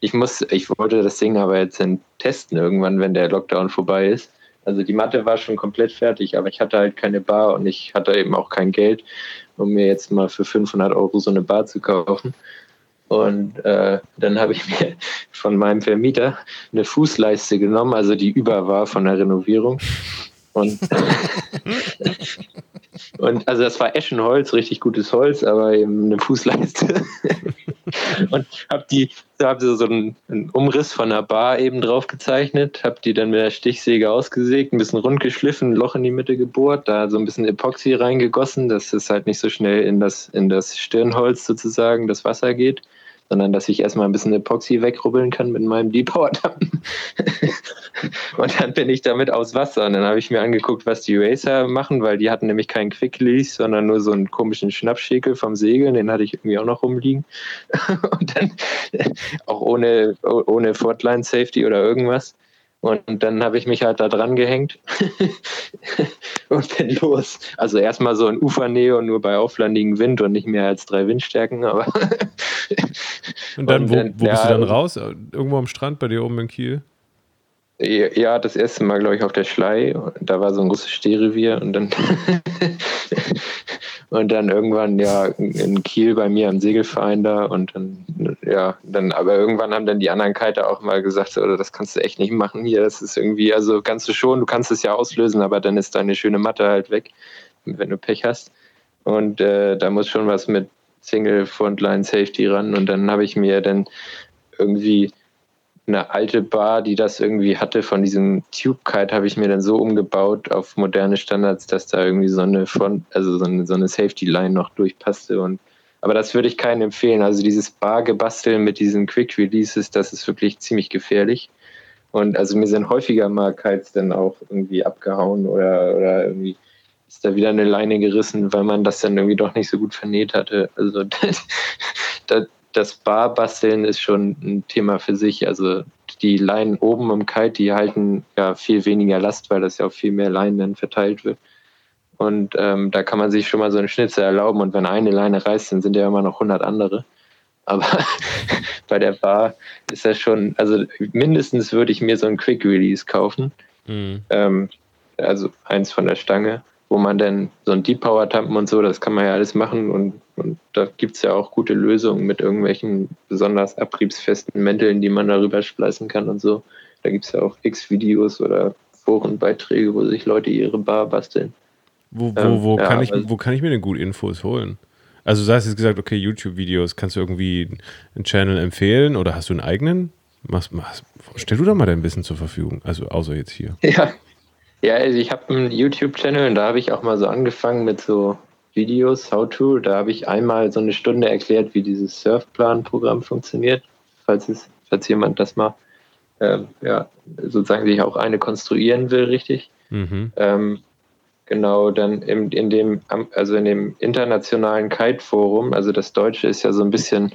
ich muss, ich wollte das Ding aber jetzt testen irgendwann, wenn der Lockdown vorbei ist. Also die Matte war schon komplett fertig, aber ich hatte halt keine Bar und ich hatte eben auch kein Geld, um mir jetzt mal für 500 Euro so eine Bar zu kaufen. Und äh, dann habe ich mir von meinem Vermieter eine Fußleiste genommen, also die über war von der Renovierung. Und, und also das war Eschenholz, richtig gutes Holz, aber eben eine Fußleiste. und habe die, habe so einen, einen, Umriss von einer Bar eben drauf gezeichnet, habe die dann mit der Stichsäge ausgesägt, ein bisschen rund geschliffen, ein Loch in die Mitte gebohrt, da so ein bisschen Epoxy reingegossen, dass es halt nicht so schnell in das, in das Stirnholz sozusagen das Wasser geht sondern dass ich erstmal ein bisschen Epoxy wegrubbeln kann mit meinem Depower-Damm. und dann bin ich damit aus Wasser. Und dann habe ich mir angeguckt, was die Racer machen, weil die hatten nämlich keinen Quick Release, sondern nur so einen komischen Schnappschäkel vom Segeln, den hatte ich irgendwie auch noch rumliegen. und dann auch ohne, ohne Fortline Safety oder irgendwas. Und dann habe ich mich halt da dran gehängt und bin los. Also erstmal so in Ufernähe und nur bei auflandigem Wind und nicht mehr als drei Windstärken. Aber und dann, und wo, wo ja, bist du dann raus? Irgendwo am Strand bei dir oben in Kiel? Ja, das erste Mal, glaube ich, auf der Schlei. Da war so ein großes Stehrevier und dann und dann irgendwann ja in Kiel bei mir am Segelverein da und dann ja dann aber irgendwann haben dann die anderen Kiter auch mal gesagt so, das kannst du echt nicht machen hier das ist irgendwie also kannst du schon du kannst es ja auslösen aber dann ist deine schöne Matte halt weg wenn du Pech hast und äh, da muss schon was mit Single Frontline Safety ran und dann habe ich mir dann irgendwie eine alte Bar, die das irgendwie hatte von diesem Tube Kite, habe ich mir dann so umgebaut auf moderne Standards, dass da irgendwie so eine Front, also so eine, so eine Safety Line noch durchpasste und aber das würde ich keinen empfehlen. Also dieses Bar-Gebasteln mit diesen Quick Releases, das ist wirklich ziemlich gefährlich. Und also mir sind häufiger mal Kites dann auch irgendwie abgehauen oder, oder irgendwie ist da wieder eine Leine gerissen, weil man das dann irgendwie doch nicht so gut vernäht hatte. Also das, das, das Barbasteln ist schon ein Thema für sich. Also die Leinen oben im Kite, die halten ja viel weniger Last, weil das ja auf viel mehr Leinen dann verteilt wird. Und ähm, da kann man sich schon mal so eine Schnitze erlauben. Und wenn eine Leine reißt, dann sind ja immer noch 100 andere. Aber bei der Bar ist das schon, also mindestens würde ich mir so ein Quick Release kaufen. Mhm. Ähm, also eins von der Stange wo man dann so ein Deep Power Tampen und so, das kann man ja alles machen und, und da gibt es ja auch gute Lösungen mit irgendwelchen besonders abriebsfesten Mänteln, die man darüber spleißen kann und so. Da gibt es ja auch x Videos oder Forenbeiträge, wo sich Leute ihre Bar basteln. Wo, wo, ähm, wo, ja, kann ich, also, wo kann ich mir denn gut Infos holen? Also du hast jetzt gesagt, okay, YouTube-Videos, kannst du irgendwie einen Channel empfehlen oder hast du einen eigenen? Mach, mach, stell du da mal dein Wissen zur Verfügung, also außer jetzt hier. Ja, ja, also ich habe einen YouTube-Channel und da habe ich auch mal so angefangen mit so Videos, How to. Da habe ich einmal so eine Stunde erklärt, wie dieses Surfplan-Programm funktioniert, falls es, falls jemand das mal ähm, ja, sozusagen sich auch eine konstruieren will, richtig. Mhm. Ähm, Genau, dann im, in dem, also in dem internationalen Kite-Forum, also das Deutsche ist ja so ein bisschen,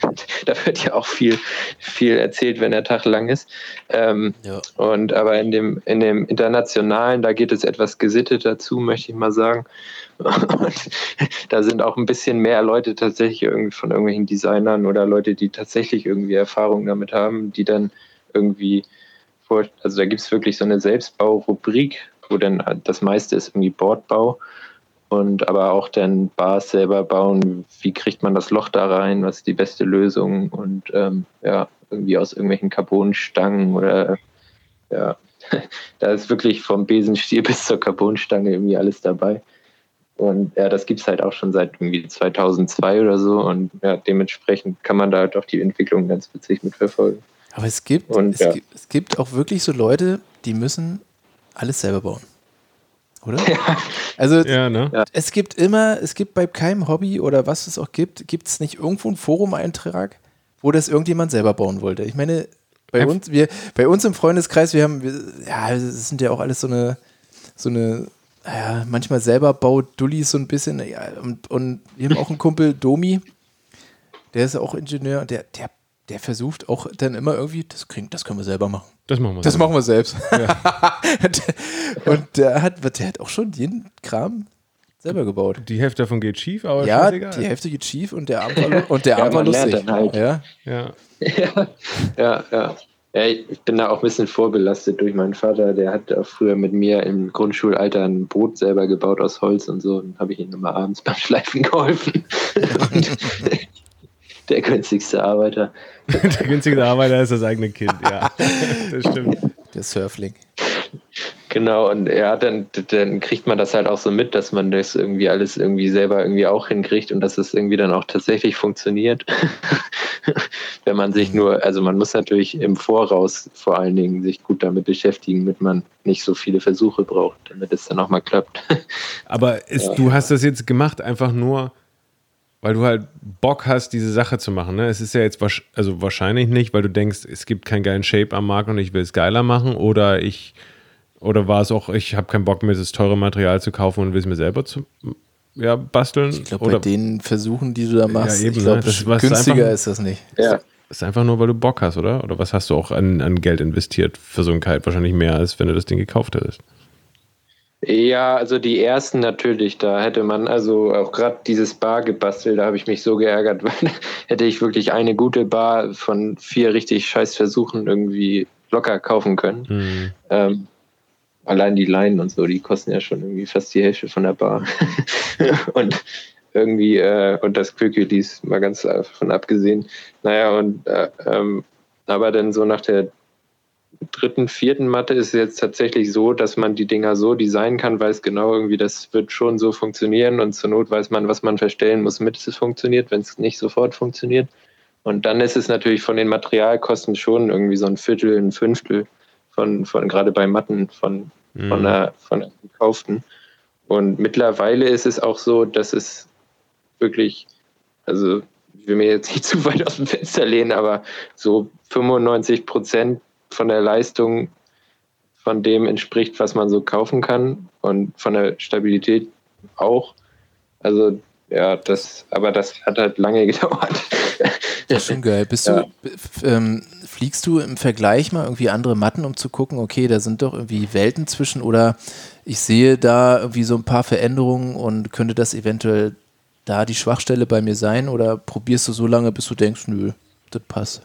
da wird ja auch viel, viel erzählt, wenn der Tag lang ist. Ähm, ja. Und aber in dem, in dem internationalen, da geht es etwas gesittet dazu, möchte ich mal sagen. Und da sind auch ein bisschen mehr Leute tatsächlich irgendwie von irgendwelchen Designern oder Leute, die tatsächlich irgendwie Erfahrung damit haben, die dann irgendwie vor, also da gibt es wirklich so eine Selbstbau-Rubrik, wo dann das meiste ist irgendwie Bordbau und aber auch dann Bars selber bauen. Wie kriegt man das Loch da rein? Was ist die beste Lösung? Und ähm, ja, irgendwie aus irgendwelchen Carbonstangen oder ja, da ist wirklich vom Besenstiel bis zur Carbonstange irgendwie alles dabei. Und ja, das gibt es halt auch schon seit irgendwie 2002 oder so. Und ja, dementsprechend kann man da halt auch die Entwicklung ganz witzig mitverfolgen. Aber es gibt, und, es, ja. gibt es gibt auch wirklich so Leute, die müssen alles selber bauen. Oder? Ja. Also ja, ne? es gibt immer, es gibt bei keinem Hobby oder was es auch gibt, gibt es nicht irgendwo einen Forum-Eintrag, wo das irgendjemand selber bauen wollte. Ich meine, bei uns, wir, bei uns im Freundeskreis, wir haben, wir, ja, es sind ja auch alles so eine, so eine, ja, manchmal selber baut Dullis so ein bisschen. Ja, und, und wir haben auch einen Kumpel, Domi, der ist auch Ingenieur, der, der, der versucht auch dann immer irgendwie, das kriegen, das können wir selber machen. Das machen wir Das selber. machen wir selbst. Ja. und der hat, der hat auch schon jeden Kram selber gebaut. Die Hälfte davon geht schief, aber ja, die Hälfte geht schief und der Arm war, und der Arm ja, war lustig. Halt. Ja. Ja. ja, ja, ja. Ja, ich bin da auch ein bisschen vorbelastet durch meinen Vater. Der hat auch früher mit mir im Grundschulalter ein Boot selber gebaut aus Holz und so. Und habe ich ihm immer abends beim Schleifen geholfen. der günstigste Arbeiter. der günstigste Arbeiter ist das eigene Kind, ja. Das stimmt. Der Surfling. Genau, und ja, dann, dann kriegt man das halt auch so mit, dass man das irgendwie alles irgendwie selber irgendwie auch hinkriegt und dass es irgendwie dann auch tatsächlich funktioniert. Wenn man sich nur, also man muss natürlich im Voraus vor allen Dingen sich gut damit beschäftigen, damit man nicht so viele Versuche braucht, damit es dann auch mal klappt. Aber ist, ja. du hast das jetzt gemacht einfach nur, weil du halt Bock hast, diese Sache zu machen. Ne? Es ist ja jetzt also wahrscheinlich nicht, weil du denkst, es gibt keinen geilen Shape am Markt und ich will es geiler machen oder ich oder war es auch, ich habe keinen Bock mehr, das teure Material zu kaufen und will es mir selber zu ja, basteln? Ich glaube, bei den Versuchen, die du da machst, ja, eben, ich glaub, ne? günstiger einfach, ist das nicht. Ja. Das ist einfach nur, weil du Bock hast, oder? Oder was hast du auch an, an Geld investiert für so ein Kite? Wahrscheinlich mehr, als wenn du das Ding gekauft hättest. Ja, also die ersten natürlich, da hätte man also auch gerade dieses Bar gebastelt, da habe ich mich so geärgert, weil hätte ich wirklich eine gute Bar von vier richtig scheiß Versuchen irgendwie locker kaufen können. Mhm. Ähm, allein die Leinen und so, die kosten ja schon irgendwie fast die Hälfte von der Bar. und irgendwie, äh, und das dies mal ganz davon abgesehen. Naja, und äh, ähm, aber dann so nach der dritten, vierten Matte ist es jetzt tatsächlich so, dass man die Dinger so designen kann, weiß genau irgendwie, das wird schon so funktionieren und zur Not weiß man, was man verstellen muss, damit es funktioniert, wenn es nicht sofort funktioniert. Und dann ist es natürlich von den Materialkosten schon irgendwie so ein Viertel, ein Fünftel von, von gerade bei Matten von, mhm. von, der, von der gekauften. Und mittlerweile ist es auch so, dass es wirklich, also ich will mir jetzt nicht zu weit aus dem Fenster lehnen, aber so 95 Prozent von der Leistung von dem entspricht, was man so kaufen kann und von der Stabilität auch. Also ja, das, aber das hat halt lange gedauert. Ja, schon geil. Bist ja. du, ähm, fliegst du im Vergleich mal irgendwie andere Matten, um zu gucken, okay, da sind doch irgendwie Welten zwischen oder ich sehe da irgendwie so ein paar Veränderungen und könnte das eventuell da die Schwachstelle bei mir sein oder probierst du so lange, bis du denkst, nö, das passt?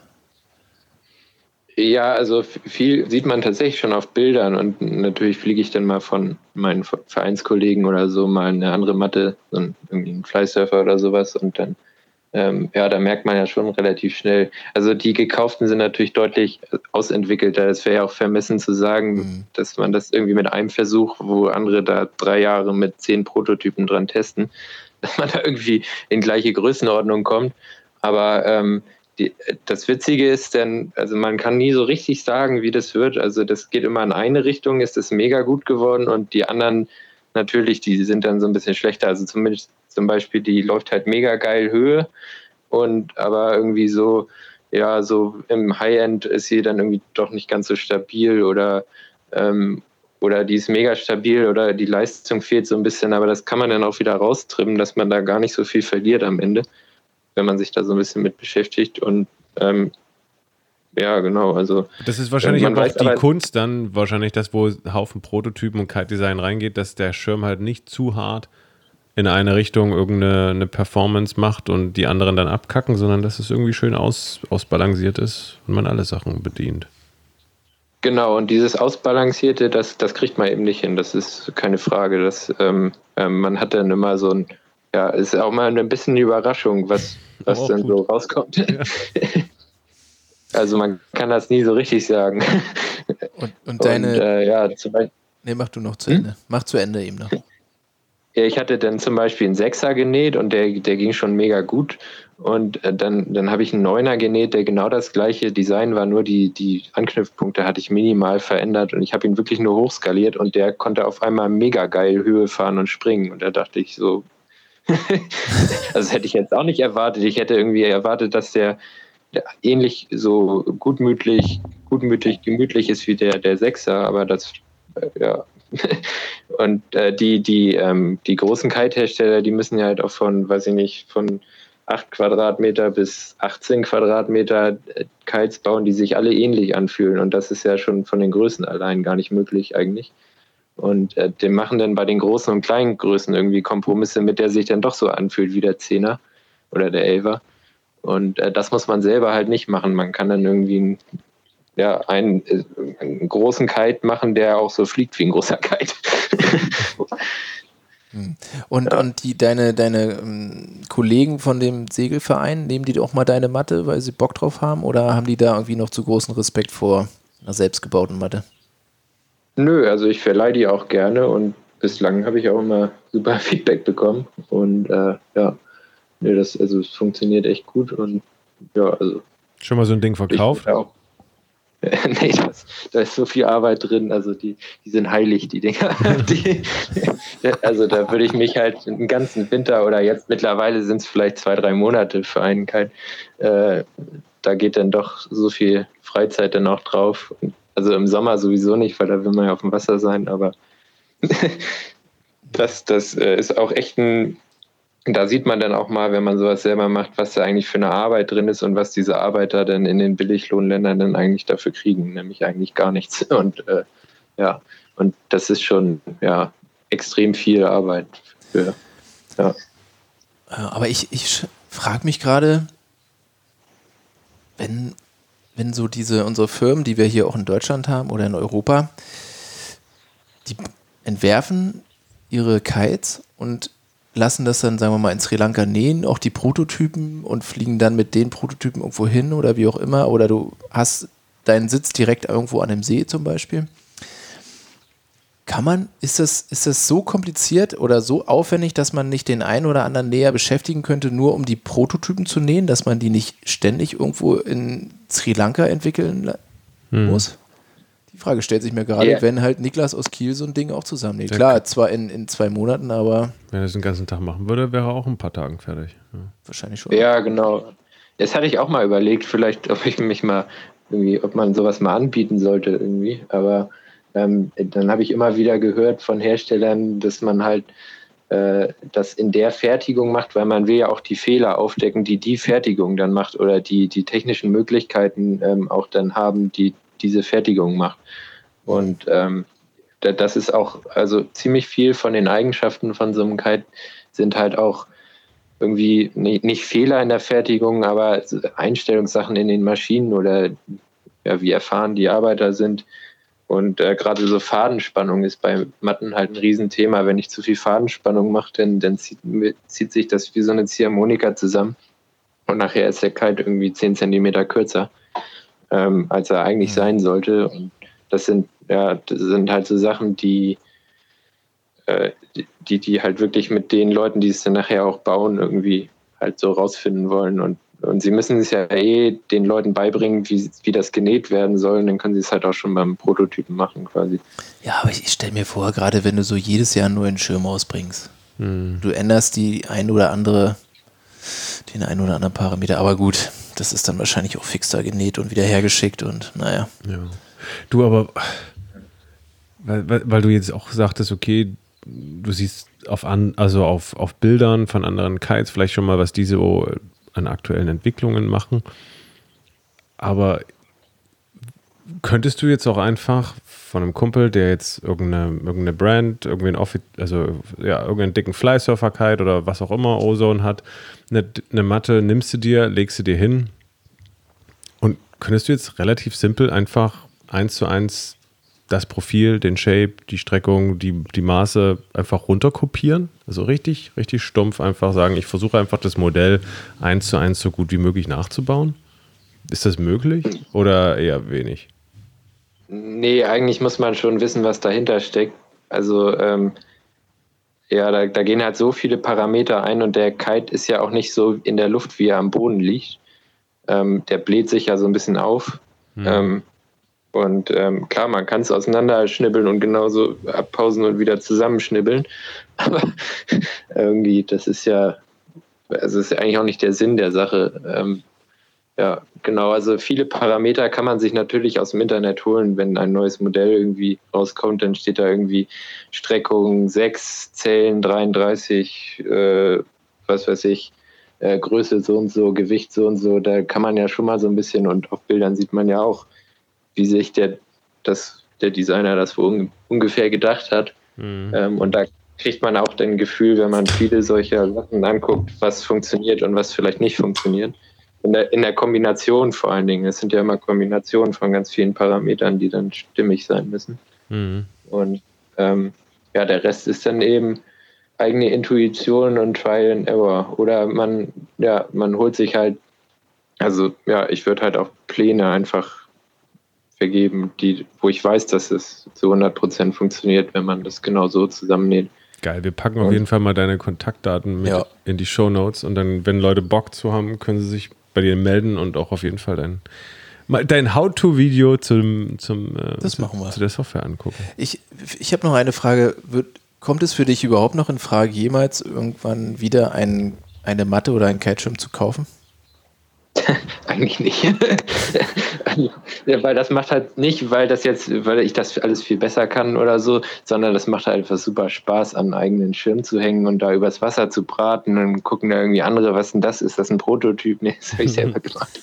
Ja, also viel sieht man tatsächlich schon auf Bildern und natürlich fliege ich dann mal von meinen Vereinskollegen oder so mal eine andere Matte, so ein, irgendwie ein Flysurfer oder sowas und dann, ähm, ja, da merkt man ja schon relativ schnell. Also die gekauften sind natürlich deutlich ausentwickelter. Es wäre ja auch vermessen zu sagen, mhm. dass man das irgendwie mit einem Versuch, wo andere da drei Jahre mit zehn Prototypen dran testen, dass man da irgendwie in gleiche Größenordnung kommt. Aber ähm, die, das Witzige ist denn, also man kann nie so richtig sagen, wie das wird. Also das geht immer in eine Richtung, ist das mega gut geworden und die anderen natürlich, die sind dann so ein bisschen schlechter. Also zumindest zum Beispiel, die läuft halt mega geil Höhe und aber irgendwie so, ja, so im High-End ist sie dann irgendwie doch nicht ganz so stabil oder ähm, oder die ist mega stabil oder die Leistung fehlt so ein bisschen, aber das kann man dann auch wieder raustrimmen, dass man da gar nicht so viel verliert am Ende wenn man sich da so ein bisschen mit beschäftigt. Und ähm, ja, genau. Also das ist wahrscheinlich aber auch die Kunst dann, wahrscheinlich das, wo Haufen Prototypen und Kite-Design reingeht, dass der Schirm halt nicht zu hart in eine Richtung irgendeine Performance macht und die anderen dann abkacken, sondern dass es irgendwie schön aus, ausbalanciert ist und man alle Sachen bedient. Genau, und dieses Ausbalancierte, das, das kriegt man eben nicht hin. Das ist keine Frage. Das, ähm, ähm, man hat dann immer so ein, ja, ist auch mal ein bisschen eine Überraschung, was, was oh, dann gut. so rauskommt. Ja. also man kann das nie so richtig sagen. Und, und deine. Und, äh, ja, zum Beispiel, nee, mach du noch zu Ende. Hm? Mach zu Ende eben noch. Ja, ich hatte dann zum Beispiel einen Sechser genäht und der, der ging schon mega gut. Und äh, dann, dann habe ich einen Neuner genäht, der genau das gleiche Design war, nur die, die Anknüpfpunkte hatte ich minimal verändert und ich habe ihn wirklich nur hochskaliert und der konnte auf einmal mega geil Höhe fahren und springen. Und da dachte ich so, das hätte ich jetzt auch nicht erwartet. Ich hätte irgendwie erwartet, dass der, ähnlich so gutmütlich, gutmütig, gemütlich ist wie der, der Sechser, aber das, äh, ja. Und äh, die, die, ähm, die großen Kite-Hersteller, die müssen ja halt auch von, weiß ich nicht, von 8 Quadratmeter bis 18 Quadratmeter äh, Kites bauen, die sich alle ähnlich anfühlen. Und das ist ja schon von den Größen allein gar nicht möglich eigentlich. Und äh, die machen dann bei den großen und kleinen Größen irgendwie Kompromisse, mit der sich dann doch so anfühlt wie der Zehner oder der Elfer. Und äh, das muss man selber halt nicht machen. Man kann dann irgendwie einen, ja, einen, äh, einen großen Kite machen, der auch so fliegt wie ein großer Kite. Hm. Und, ja. und die, deine, deine ähm, Kollegen von dem Segelverein, nehmen die auch mal deine Matte, weil sie Bock drauf haben? Oder haben die da irgendwie noch zu großen Respekt vor einer selbstgebauten Matte? Nö, also ich verleihe die auch gerne und bislang habe ich auch immer super Feedback bekommen. Und äh, ja, nee, das, also es funktioniert echt gut und ja, also. Schon mal so ein Ding verkauft? Ich, nee, das, da ist so viel Arbeit drin. Also die, die sind heilig, die Dinger. die, also da würde ich mich halt einen ganzen Winter oder jetzt mittlerweile sind es vielleicht zwei, drei Monate für einen kein. Äh, da geht dann doch so viel Freizeit dann auch drauf. Also im Sommer sowieso nicht, weil da will man ja auf dem Wasser sein, aber das, das äh, ist auch echt ein da sieht man dann auch mal, wenn man sowas selber macht, was da eigentlich für eine Arbeit drin ist und was diese Arbeiter dann in den Billiglohnländern dann eigentlich dafür kriegen, nämlich eigentlich gar nichts. Und äh, ja, und das ist schon ja extrem viel Arbeit für. Ja. Äh, aber ich, ich frage mich gerade, wenn, wenn so diese unsere Firmen, die wir hier auch in Deutschland haben oder in Europa, die entwerfen ihre Kites und lassen das dann, sagen wir mal, in Sri Lanka nähen, auch die Prototypen und fliegen dann mit den Prototypen irgendwo hin oder wie auch immer. Oder du hast deinen Sitz direkt irgendwo an dem See zum Beispiel. Kann man, ist das, ist das so kompliziert oder so aufwendig, dass man nicht den einen oder anderen näher beschäftigen könnte, nur um die Prototypen zu nähen, dass man die nicht ständig irgendwo in Sri Lanka entwickeln hm. muss? Die Frage stellt sich mir gerade, yeah. wenn halt Niklas aus Kiel so ein Ding auch zusammennäht. Klar, zwar in, in zwei Monaten, aber. Wenn er es den ganzen Tag machen würde, wäre er auch ein paar Tagen fertig. Ja. Wahrscheinlich schon. Ja, genau. Das hatte ich auch mal überlegt, vielleicht, ob ich mich mal irgendwie, ob man sowas mal anbieten sollte irgendwie. Aber ähm, dann habe ich immer wieder gehört von Herstellern, dass man halt äh, das in der Fertigung macht, weil man will ja auch die Fehler aufdecken, die die Fertigung dann macht oder die, die technischen Möglichkeiten ähm, auch dann haben, die diese Fertigung macht. Und ähm, das ist auch, also ziemlich viel von den Eigenschaften von so einem Kite sind halt auch irgendwie nicht, nicht Fehler in der Fertigung, aber Einstellungssachen in den Maschinen oder ja, wie erfahren die Arbeiter sind. Und äh, gerade so Fadenspannung ist bei Matten halt ein Riesenthema. Wenn ich zu viel Fadenspannung mache, dann, dann zieht, zieht, sich das wie so eine Ziehharmonika zusammen. Und nachher ist der Kite irgendwie 10 Zentimeter kürzer ähm, als er eigentlich mhm. sein sollte. Und das sind, ja, das sind halt so Sachen, die, äh, die, die halt wirklich mit den Leuten, die es dann nachher auch bauen, irgendwie halt so rausfinden wollen. Und, und sie müssen es ja eh den Leuten beibringen, wie, wie das genäht werden soll. Und dann können sie es halt auch schon beim Prototypen machen quasi. Ja, aber ich, ich stelle mir vor, gerade wenn du so jedes Jahr nur einen Schirm ausbringst, mhm. du änderst die ein oder andere, den ein oder anderen Parameter. Aber gut, das ist dann wahrscheinlich auch fix da genäht und wieder hergeschickt und naja. Ja. Du aber, weil, weil, weil, du jetzt auch sagtest, okay, du siehst auf, an, also auf, auf Bildern von anderen Kites vielleicht schon mal, was diese so an aktuellen Entwicklungen machen. Aber könntest du jetzt auch einfach von einem Kumpel, der jetzt irgendeine, irgendeine Brand, irgendeinen also ja, irgendeinen dicken Flysurfer-Kite oder was auch immer Ozone hat, eine, eine Matte nimmst du dir, legst du dir hin und könntest du jetzt relativ simpel einfach eins zu eins das Profil, den Shape, die Streckung, die, die Maße einfach runterkopieren? Also richtig, richtig stumpf einfach sagen, ich versuche einfach das Modell eins zu eins so gut wie möglich nachzubauen? Ist das möglich oder eher wenig? Nee, eigentlich muss man schon wissen, was dahinter steckt. Also ähm, ja, da, da, gehen halt so viele Parameter ein und der Kite ist ja auch nicht so in der Luft, wie er am Boden liegt. Ähm, der bläht sich ja so ein bisschen auf. Mhm. Ähm, und ähm, klar, man kann es auseinanderschnibbeln und genauso abpausen und wieder zusammenschnibbeln. Aber irgendwie, das ist ja, also ist ja eigentlich auch nicht der Sinn der Sache. Ähm, ja, genau. Also viele Parameter kann man sich natürlich aus dem Internet holen. Wenn ein neues Modell irgendwie rauskommt, dann steht da irgendwie Streckung 6, Zellen 33, äh, was weiß ich, äh, Größe so und so, Gewicht so und so. Da kann man ja schon mal so ein bisschen und auf Bildern sieht man ja auch, wie sich der, das, der Designer das un, ungefähr gedacht hat. Mhm. Ähm, und da kriegt man auch ein Gefühl, wenn man viele solcher Sachen anguckt, was funktioniert und was vielleicht nicht funktioniert. In der, in der Kombination vor allen Dingen. Es sind ja immer Kombinationen von ganz vielen Parametern, die dann stimmig sein müssen. Mhm. Und ähm, ja, der Rest ist dann eben eigene Intuition und Trial and Error. Oder man, ja, man holt sich halt, also ja, ich würde halt auch Pläne einfach vergeben, die, wo ich weiß, dass es zu 100% funktioniert, wenn man das genau so zusammennäht. Geil, wir packen auf jeden Fall mal deine Kontaktdaten mit ja. in die Show Notes und dann, wenn Leute Bock zu haben, können sie sich bei dir melden und auch auf jeden Fall dein, dein How-To-Video zum, zum, äh, das machen wir. zu der Software angucken. Ich, ich habe noch eine Frage. Wird, kommt es für dich überhaupt noch in Frage, jemals irgendwann wieder ein, eine Matte oder ein Catchum zu kaufen? Eigentlich nicht. ja, weil das macht halt nicht, weil das jetzt, weil ich das alles viel besser kann oder so, sondern das macht halt einfach super Spaß, an eigenen Schirm zu hängen und da übers Wasser zu braten und gucken da irgendwie andere, was denn das ist. Das ein Prototyp? Nee, das habe ich selber gemacht.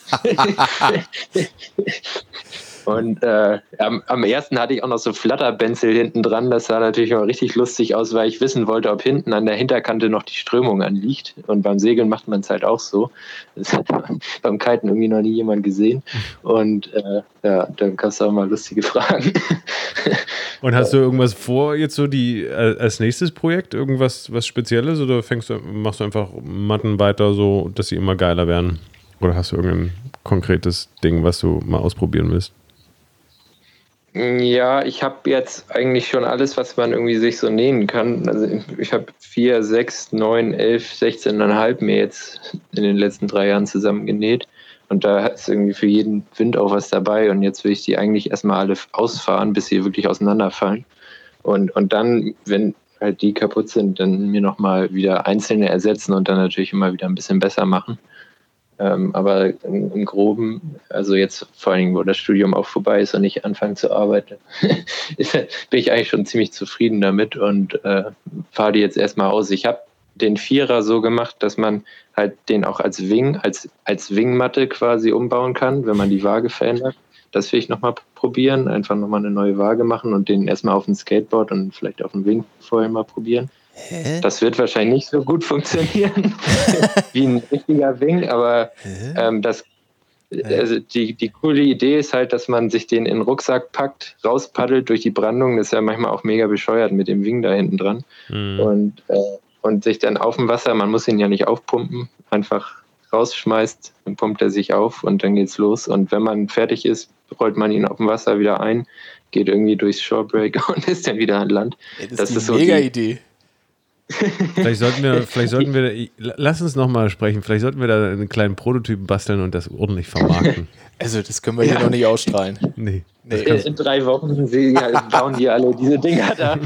Und äh, am, am, ersten hatte ich auch noch so Flatterbänzel hinten dran. Das sah natürlich auch richtig lustig aus, weil ich wissen wollte, ob hinten an der Hinterkante noch die Strömung anliegt. Und beim Segeln macht man es halt auch so. Das hat beim Kiten irgendwie noch nie jemand gesehen. Und äh, ja, dann kannst du auch mal lustige Fragen. Und hast du irgendwas vor, jetzt so die äh, als nächstes Projekt? Irgendwas was Spezielles oder fängst du, machst du einfach Matten weiter so, dass sie immer geiler werden? Oder hast du irgendein konkretes Ding, was du mal ausprobieren willst? Ja, ich habe jetzt eigentlich schon alles, was man irgendwie sich so nähen kann. Also ich habe vier, sechs, neun, elf, sechzehneinhalb mir jetzt in den letzten drei Jahren zusammen genäht. Und da ist irgendwie für jeden Wind auch was dabei. Und jetzt will ich die eigentlich erstmal alle ausfahren, bis sie wirklich auseinanderfallen. Und, und dann, wenn halt die kaputt sind, dann mir nochmal wieder einzelne ersetzen und dann natürlich immer wieder ein bisschen besser machen. Ähm, aber im, im, Groben, also jetzt vor allen Dingen, wo das Studium auch vorbei ist und ich anfange zu arbeiten, bin ich eigentlich schon ziemlich zufrieden damit und äh, fahre die jetzt erstmal aus. Ich habe den Vierer so gemacht, dass man halt den auch als Wing, als, als Wingmatte quasi umbauen kann, wenn man die Waage verändert. Das will ich nochmal probieren, einfach nochmal eine neue Waage machen und den erstmal auf dem Skateboard und vielleicht auf dem Wing vorher mal probieren. Hä? Das wird wahrscheinlich nicht so gut funktionieren wie ein richtiger Wing, aber ähm, das, also die, die coole Idee ist halt, dass man sich den in den Rucksack packt, rauspaddelt durch die Brandung. Das ist ja manchmal auch mega bescheuert mit dem Wing da hinten dran. Mhm. Und, äh, und sich dann auf dem Wasser, man muss ihn ja nicht aufpumpen, einfach rausschmeißt, dann pumpt er sich auf und dann geht's los. Und wenn man fertig ist, rollt man ihn auf dem Wasser wieder ein, geht irgendwie durchs Shorebreak und ist dann wieder an Land. Ey, das, das, ist, ist so mega die, Idee. Vielleicht sollten wir, vielleicht sollten wir, lass uns nochmal sprechen, vielleicht sollten wir da einen kleinen Prototypen basteln und das ordentlich vermarkten. Also, das können wir ja. hier noch nicht ausstrahlen. Nee. nee. In drei Wochen sie, bauen die alle diese Dinger da.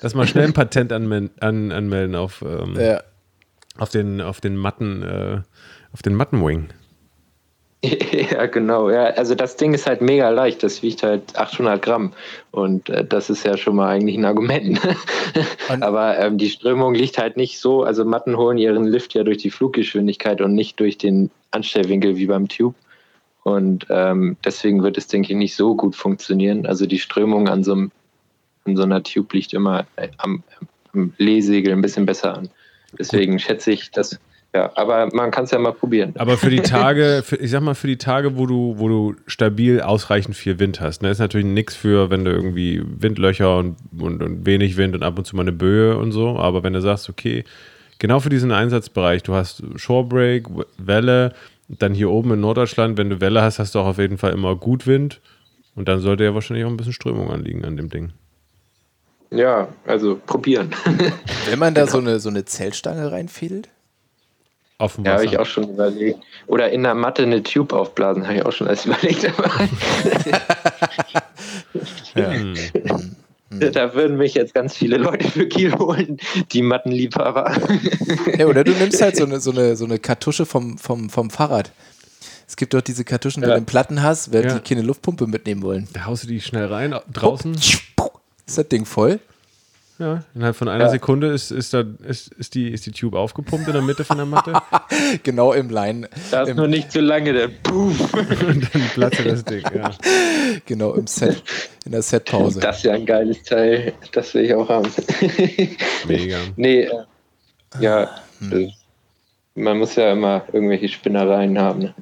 Lass mal schnell ein Patent anmelden, an, anmelden auf, ähm, ja. auf den, auf den Matten, äh, auf den Mattenwing. Ja, genau. Ja, also das Ding ist halt mega leicht. Das wiegt halt 800 Gramm. Und äh, das ist ja schon mal eigentlich ein Argument. Aber ähm, die Strömung liegt halt nicht so. Also Matten holen ihren Lift ja durch die Fluggeschwindigkeit und nicht durch den Anstellwinkel wie beim Tube. Und ähm, deswegen wird es, denke ich, nicht so gut funktionieren. Also die Strömung an so, einem, an so einer Tube liegt immer äh, am, am Lehsegel ein bisschen besser an. Deswegen schätze ich, dass ja, aber man kann es ja mal probieren. Aber für die Tage, für, ich sag mal, für die Tage, wo du, wo du stabil ausreichend viel Wind hast, ne, ist natürlich nichts für, wenn du irgendwie Windlöcher und, und, und, wenig Wind und ab und zu mal eine Böe und so. Aber wenn du sagst, okay, genau für diesen Einsatzbereich, du hast Shorebreak, Welle, dann hier oben in Norddeutschland, wenn du Welle hast, hast du auch auf jeden Fall immer gut Wind. Und dann sollte ja wahrscheinlich auch ein bisschen Strömung anliegen an dem Ding. ja, also probieren. Wenn man da so eine, so eine Zeltstange reinfädelt? Auf dem Ja, habe Wasser. ich auch schon überlegt. Oder in der Matte eine Tube aufblasen, habe ich auch schon alles überlegt. Da würden mich jetzt ganz viele Leute für Kiel holen, die Mattenliebhaber. Ja, oder du nimmst halt so eine, so eine, so eine Kartusche vom, vom, vom Fahrrad. Es gibt doch diese Kartuschen, wenn Ja. du einen Platten hast, wenn Ja. die keine Luftpumpe mitnehmen wollen. Da haust du die schnell rein, draußen. Ist das Ding voll? Ja, innerhalb von einer Ja. Sekunde ist, ist, da, ist, ist, die, ist die Tube aufgepumpt in der Mitte von der Matte Genau im Line. Da ist nur nicht zu lange, dann puff. und dann platzt das Ding. Ja. genau im Set, in der Setpause. Das ist ja ein geiles Teil. Das will ich auch haben. Mega. nee, äh, ja, das, man muss ja immer irgendwelche Spinnereien haben. Ne?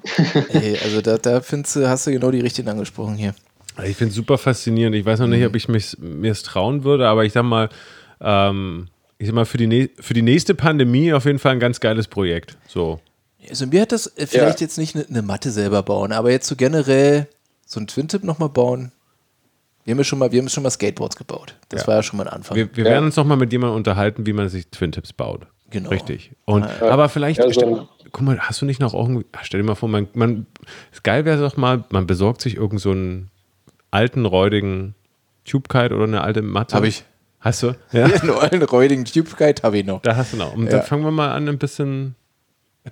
Ey, also da, da findest du, hast du genau die richtigen angesprochen hier. Ich finde es super faszinierend. Ich weiß noch nicht, ob ich mich, mir es trauen würde, aber ich sag mal, ähm, ich sag mal, für die, für die nächste Pandemie auf jeden Fall ein ganz geiles Projekt. So. Also mir hat das äh, vielleicht Ja. jetzt nicht eine, eine Matte selber bauen, aber jetzt so generell so ein Twin-Tip nochmal bauen. Wir haben ja schon mal, wir haben schon mal Skateboards gebaut. Das Ja. war ja schon mal ein Anfang. Wir, wir Ja. werden uns noch mal mit jemandem unterhalten, wie man sich Twin Tips baut. Genau. Richtig. Und, Aber vielleicht, Ja, so stell, ein- guck mal, hast du nicht noch irgendwie, stell dir mal vor, man, man, das geil wäre doch mal, man besorgt sich irgend so einen alten, räudigen Tube-Kite oder eine alte Matte. Hab ich. Hast du? Ja. Einen alten räudigen Tube Guide habe ich noch. Da hast du noch. Und Ja. dann fangen wir mal an, ein bisschen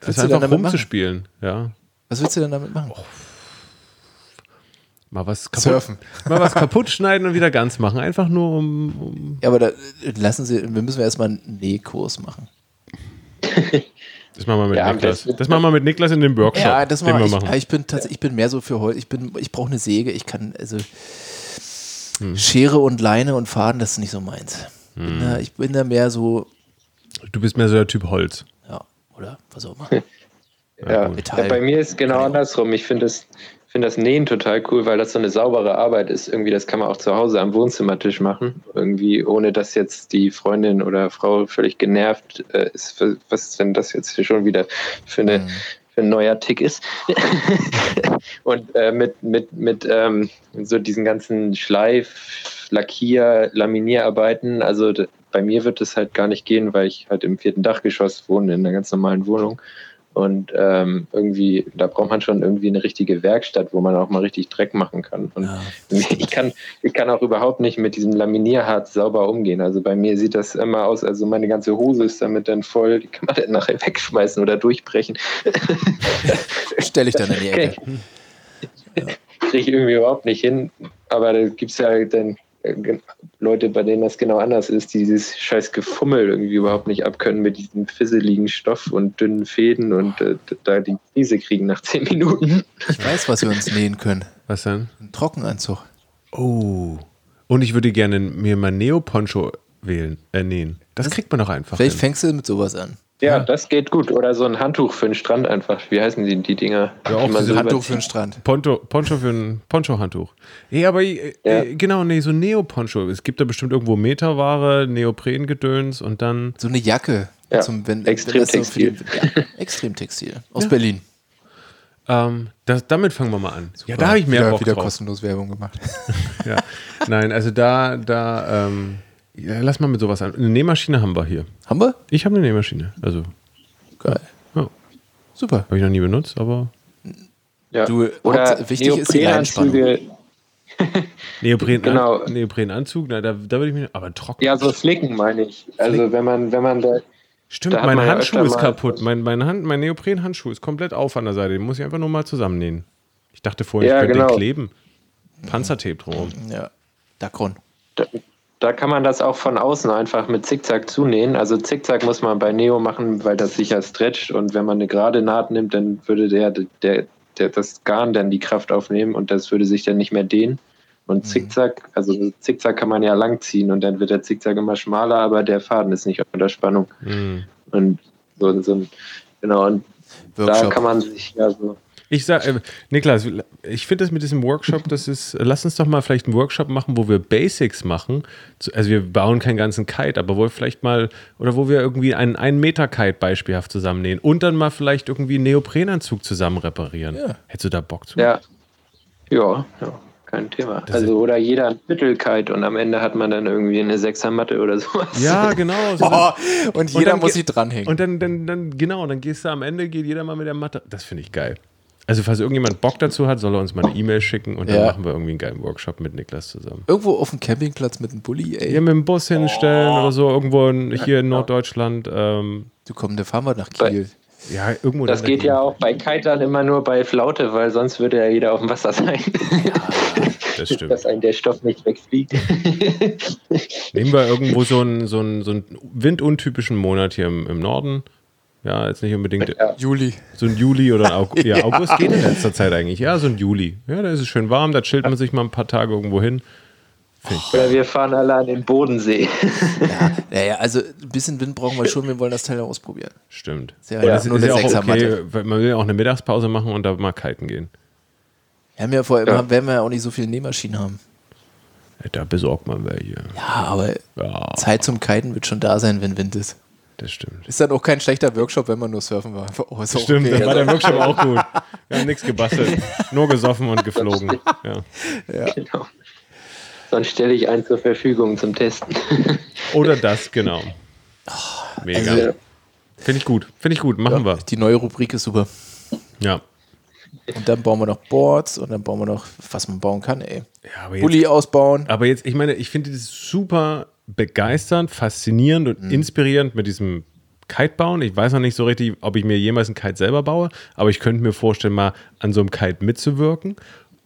das einfach rumzuspielen. Ja. Was willst du denn damit machen? Mal was kaputt, Surfen. Mal was kaputt schneiden und wieder ganz machen. Einfach nur um. um Ja, aber da lassen Sie, wir müssen erstmal einen Nähkurs machen. das machen wir mit Ja, Niklas. Das machen wir mit Niklas in dem Workshop. Ja, das den mal. wir Ich, machen. ich bin ich bin mehr so für Holz. Ich bin, ich brauche eine Säge. Ich kann also Schere und Leine und Faden, das ist nicht so meins. Bin da, ich bin da mehr so, Du bist mehr so der Typ Holz. ja, oder was auch immer. Ja. Metall. ja, bei mir ist genau Genau. andersrum. Ich finde das, finde das Nähen total cool, weil das so eine saubere Arbeit ist. Irgendwie, das kann man auch zu Hause am Wohnzimmertisch machen. Irgendwie, ohne dass jetzt die Freundin oder Frau völlig genervt äh, ist, was denn das jetzt hier schon wieder für, eine, Mhm. für ein neuer Tick ist. Und äh, mit, mit, mit ähm, so diesen ganzen Schleif, Lackier, Laminierarbeiten, also bei mir wird es halt gar nicht gehen, weil ich halt im vierten Dachgeschoss wohne, in einer ganz normalen Wohnung. Und ähm, irgendwie, da braucht man schon irgendwie eine richtige Werkstatt, wo man auch mal richtig Dreck machen kann. Und Ja, ich kann, ich kann auch überhaupt nicht mit diesem Laminierharz sauber umgehen. Also bei mir sieht das immer aus, also meine ganze Hose ist damit dann voll, die kann man dann nachher wegschmeißen oder durchbrechen. Stelle ich dann in die Ecke. Kriege ich irgendwie überhaupt nicht hin. Aber da gibt es ja dann Leute, bei denen das genau anders ist, die dieses scheiß Gefummel irgendwie überhaupt nicht abkönnen mit diesem fisseligen Stoff und dünnen Fäden und äh, da die Krise kriegen nach zehn Minuten. Ich weiß, was wir uns nähen können. Was denn? Ein Trockenanzug. Oh. Und ich würde gerne mir mein Neo-Poncho wählen, äh, nähen. Das kriegt man doch einfach. Vielleicht hin. fängst du mit sowas an. Ja, das geht gut. Oder so ein Handtuch für den Strand einfach. Wie heißen die, die Dinger? Ja, auch die man diese so Handtuch für den? Strand. Poncho, Poncho für ein Poncho-Handtuch. Nee, aber äh, Ja. äh, genau, nee, so Neo-Poncho. Es gibt da bestimmt irgendwo Meterware, Neoprengedöns und dann. So eine Jacke. Ja, Zum, wenn, Extremtextil. So ja, Extremtextil. Aus Berlin. Ähm, das, damit fangen wir mal an. Ja, da habe ich mehr wieder, Bock wieder drauf. kostenlos Werbung gemacht. Ja. Nein, also da, da, ähm, ja, lass mal mit sowas an. Eine Nähmaschine haben wir hier. Haben wir? Ich habe eine Nähmaschine. Also, Geil. ja, Super. habe ich noch nie benutzt, aber Ja. Du, Oder wichtig ist die Neoprenanzüge. Neopren, Genau. Neoprenanzug, na, da, da würde ich mich. Aber trocken. Ja, so Flicken meine ich. Also wenn man, wenn man da. Stimmt, da mein Handschuh ist kaputt. Mein, mein, Hand, mein Neopren-Handschuh ist komplett auf an der Seite. Den muss ich einfach nur mal zusammennähen. Ich dachte vorhin, Ja, ich könnte genau. den kleben. Panzertape drumherum. Ja. Dacron. Da, da kann man das auch von außen einfach mit Zickzack zunähen. Also Zickzack muss man bei Neo machen, weil das sicher stretcht und wenn man eine gerade Naht nimmt, dann würde der, der, der das Garn dann die Kraft aufnehmen und das würde sich dann nicht mehr dehnen. Und Zickzack, also Zickzack kann man ja lang ziehen und dann wird der Zickzack immer schmaler, aber der Faden ist nicht unter Spannung. Hm. Und so, so genau, und da Workshop. kann man sich ja so. Ich sag, äh, Niklas, ich finde das mit diesem Workshop, das ist, lass uns doch mal vielleicht einen Workshop machen, wo wir Basics machen. Also wir bauen keinen ganzen Kite, aber wo wir vielleicht mal, oder wo wir irgendwie einen 1 Meter Kite beispielhaft zusammennähen und dann mal vielleicht irgendwie einen Neoprenanzug zusammen reparieren. Ja. Hättest du da Bock zu? Ja. Ja, ja. kein Thema. also oder jeder ein Mittelkeit und am Ende hat man dann irgendwie eine Sechsermatte oder sowas. Ja, genau. So Oh, und jeder dann muss sich dranhängen. Und dann, dann, dann, genau, dann gehst du am Ende, geht jeder mal mit der Matte. Das finde ich geil. Also, falls irgendjemand Bock dazu hat, soll er uns mal eine E-Mail schicken und dann Ja. machen wir irgendwie einen geilen Workshop mit Niklas zusammen. Irgendwo auf dem Campingplatz mit einem Bulli, ey. Hier mit dem Bus hinstellen oder so, irgendwo in, hier in Norddeutschland. Ähm, Du komm, da fahren wir nach Bei- Kiel. ja, irgendwo. Das da- geht ja auch bei Kitern immer nur bei Flaute, weil sonst würde ja jeder auf dem Wasser sein. Das stimmt. Dass einem der Stoff nicht wegfliegt. Nehmen wir irgendwo so einen, so einen, so einen winduntypischen Monat hier im, im Norden. Ja, jetzt nicht unbedingt Ja. Juli. so ein Juli oder ein August. Ja, August geht in letzter Zeit eigentlich. Ja, so ein Juli. Ja, da ist es schön warm, da chillt man sich mal ein paar Tage irgendwo hin. Oder wir fahren alle an den Bodensee. Naja, also ein bisschen Wind brauchen wir schon, wir wollen das Teil ausprobieren. Stimmt. Sehr- Aber das nur ist eine ja auch okay, weil man will ja auch eine Mittagspause machen und da mal kiten gehen. Wir haben ja vor allem, Ja. werden wir ja auch nicht so viele Nähmaschinen haben. Ja, Da besorgt man welche. Ja, aber Ja, Zeit zum Kiten wird schon da sein, wenn Wind ist. Das stimmt. Ist dann auch kein schlechter Workshop, wenn man nur surfen war. Oh, Stimmt, okay. dann war der Workshop auch gut. Wir haben nichts gebastelt, nur gesoffen und geflogen. Ja. genau. Sonst stelle ich einen zur Verfügung zum Testen. Oder das, genau. Mega. also- Finde ich gut. Finde ich gut. Machen wir. Die neue Rubrik ist super. Ja. Und dann bauen wir noch Boards und dann bauen wir noch, was man bauen kann, ey. ja aber, jetzt, Bulli ausbauen. aber jetzt, ich meine, ich finde das super begeisternd, faszinierend und inspirierend mit diesem Kite-Bauen. Ich weiß noch nicht so richtig, ob ich mir jemals einen Kite selber baue, aber ich könnte mir vorstellen, mal an so einem Kite mitzuwirken.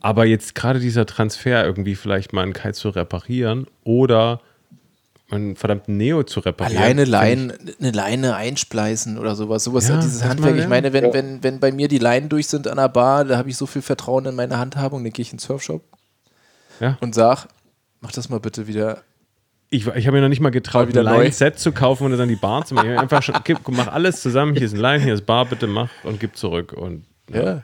Aber jetzt gerade dieser Transfer, irgendwie vielleicht mal einen Kite zu reparieren oder einen verdammten Neo zu reparieren. Alleine Leinen, eine Leine einspleißen oder sowas. Sowas, Ja, dieses das Handwerk. mal, Ich meine, wenn, wenn, wenn bei mir die Leinen durch sind an der Bar, da habe ich so viel Vertrauen in meine Handhabung, dann gehe ich in den Surfshop Ja. und sag, mach das mal bitte wieder. Ich, ich habe mir noch nicht mal getraut, wieder ein. Line-Set zu kaufen und dann die Bar zu machen. Ich einfach schon, gib, mach alles zusammen. Hier ist ein Line, hier ist Bar, bitte mach und gib zurück. Und Ja,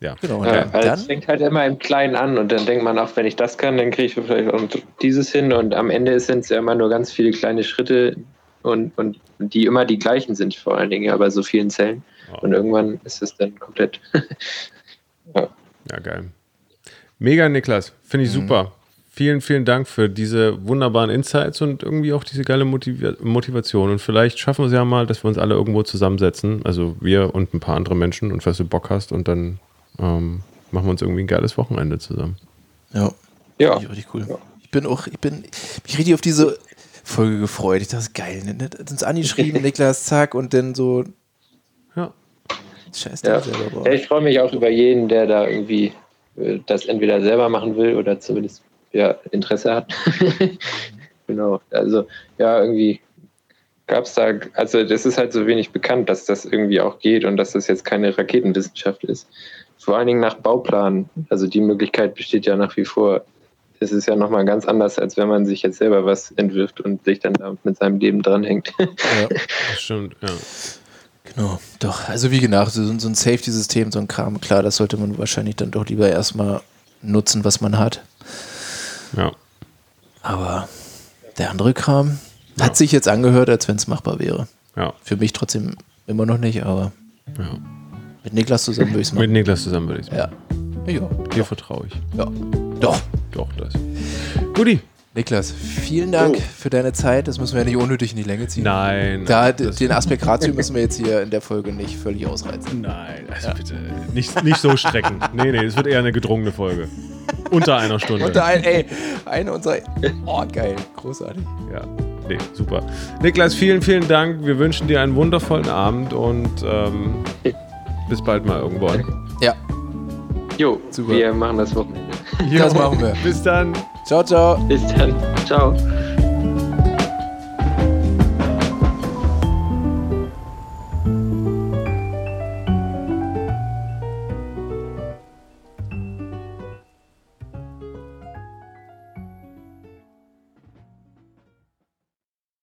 ja, genau. Und Ja, dann, also dann es fängt halt immer im Kleinen an und dann denkt man auch, wenn ich das kann, dann kriege ich vielleicht auch dieses hin und am Ende sind es ja immer nur ganz viele kleine Schritte und, und die immer die gleichen sind, vor allen Dingen ja bei so vielen Zellen. Ja. Und irgendwann ist es dann komplett. ja. ja, geil. Mega, Niklas. Finde ich super. Vielen, vielen Dank für diese wunderbaren Insights und irgendwie auch diese geile Motiv Motivation. Und vielleicht schaffen wir es ja mal, dass wir uns alle irgendwo zusammensetzen. Also wir und ein paar andere Menschen und falls du Bock hast und dann ähm, machen wir uns irgendwie ein geiles Wochenende zusammen. ja, ja. Richtig, richtig cool. Ich bin auch, ich bin mich richtig auf diese Folge gefreut. Ich dachte, das ist geil. Ne? Hat uns angeschrieben, Niklas, zack, und dann so, Ja. scheiß Ja. ja. selber. Ja, ich freue mich auch über jeden, der da irgendwie äh, das entweder selber machen will oder zumindest ja, Interesse hat. genau. Also ja, irgendwie gab es da, also das ist halt so wenig bekannt, dass das irgendwie auch geht und dass das jetzt keine Raketenwissenschaft ist. Vor allen Dingen nach Bauplan. Also die Möglichkeit besteht ja nach wie vor. Es ist ja nochmal ganz anders, als wenn man sich jetzt selber was entwirft und sich dann da mit seinem Leben dranhängt. Ja. Das stimmt, ja. Genau, doch. Also wie gesagt, so, so ein Safety-System, so ein Kram, klar, das sollte man wahrscheinlich dann doch lieber erstmal nutzen, was man hat. Ja. Aber der andere Kram hat sich jetzt angehört, als wenn es machbar wäre. Ja. Für mich trotzdem immer noch nicht, aber ja. mit Niklas zusammen würde ich es Mit machen. Niklas zusammen würde ich es Ja. Ja. Dir vertraue ich. ja. Doch. Doch, das. Guti. Niklas, vielen Dank Oh. für deine Zeit. Das müssen wir ja nicht unnötig in die Länge ziehen. Nein. Da, den Aspekt Ratio müssen wir jetzt hier in der Folge nicht völlig ausreizen. Nein, also bitte. Nicht, nicht so strecken. Nee, nee, es wird eher eine gedrungene Folge. Unter einer Stunde. Und ein, ey, eine unserer. Oh, geil. Großartig. ja. Nee, super. Niklas, vielen, vielen Dank. Wir wünschen dir einen wundervollen Abend und ähm, bis bald mal irgendwann. Ja, Jo, Super. wir machen das Wochenende. Das machen wir. Bis dann. Ciao, ciao. Bis dann. Ciao.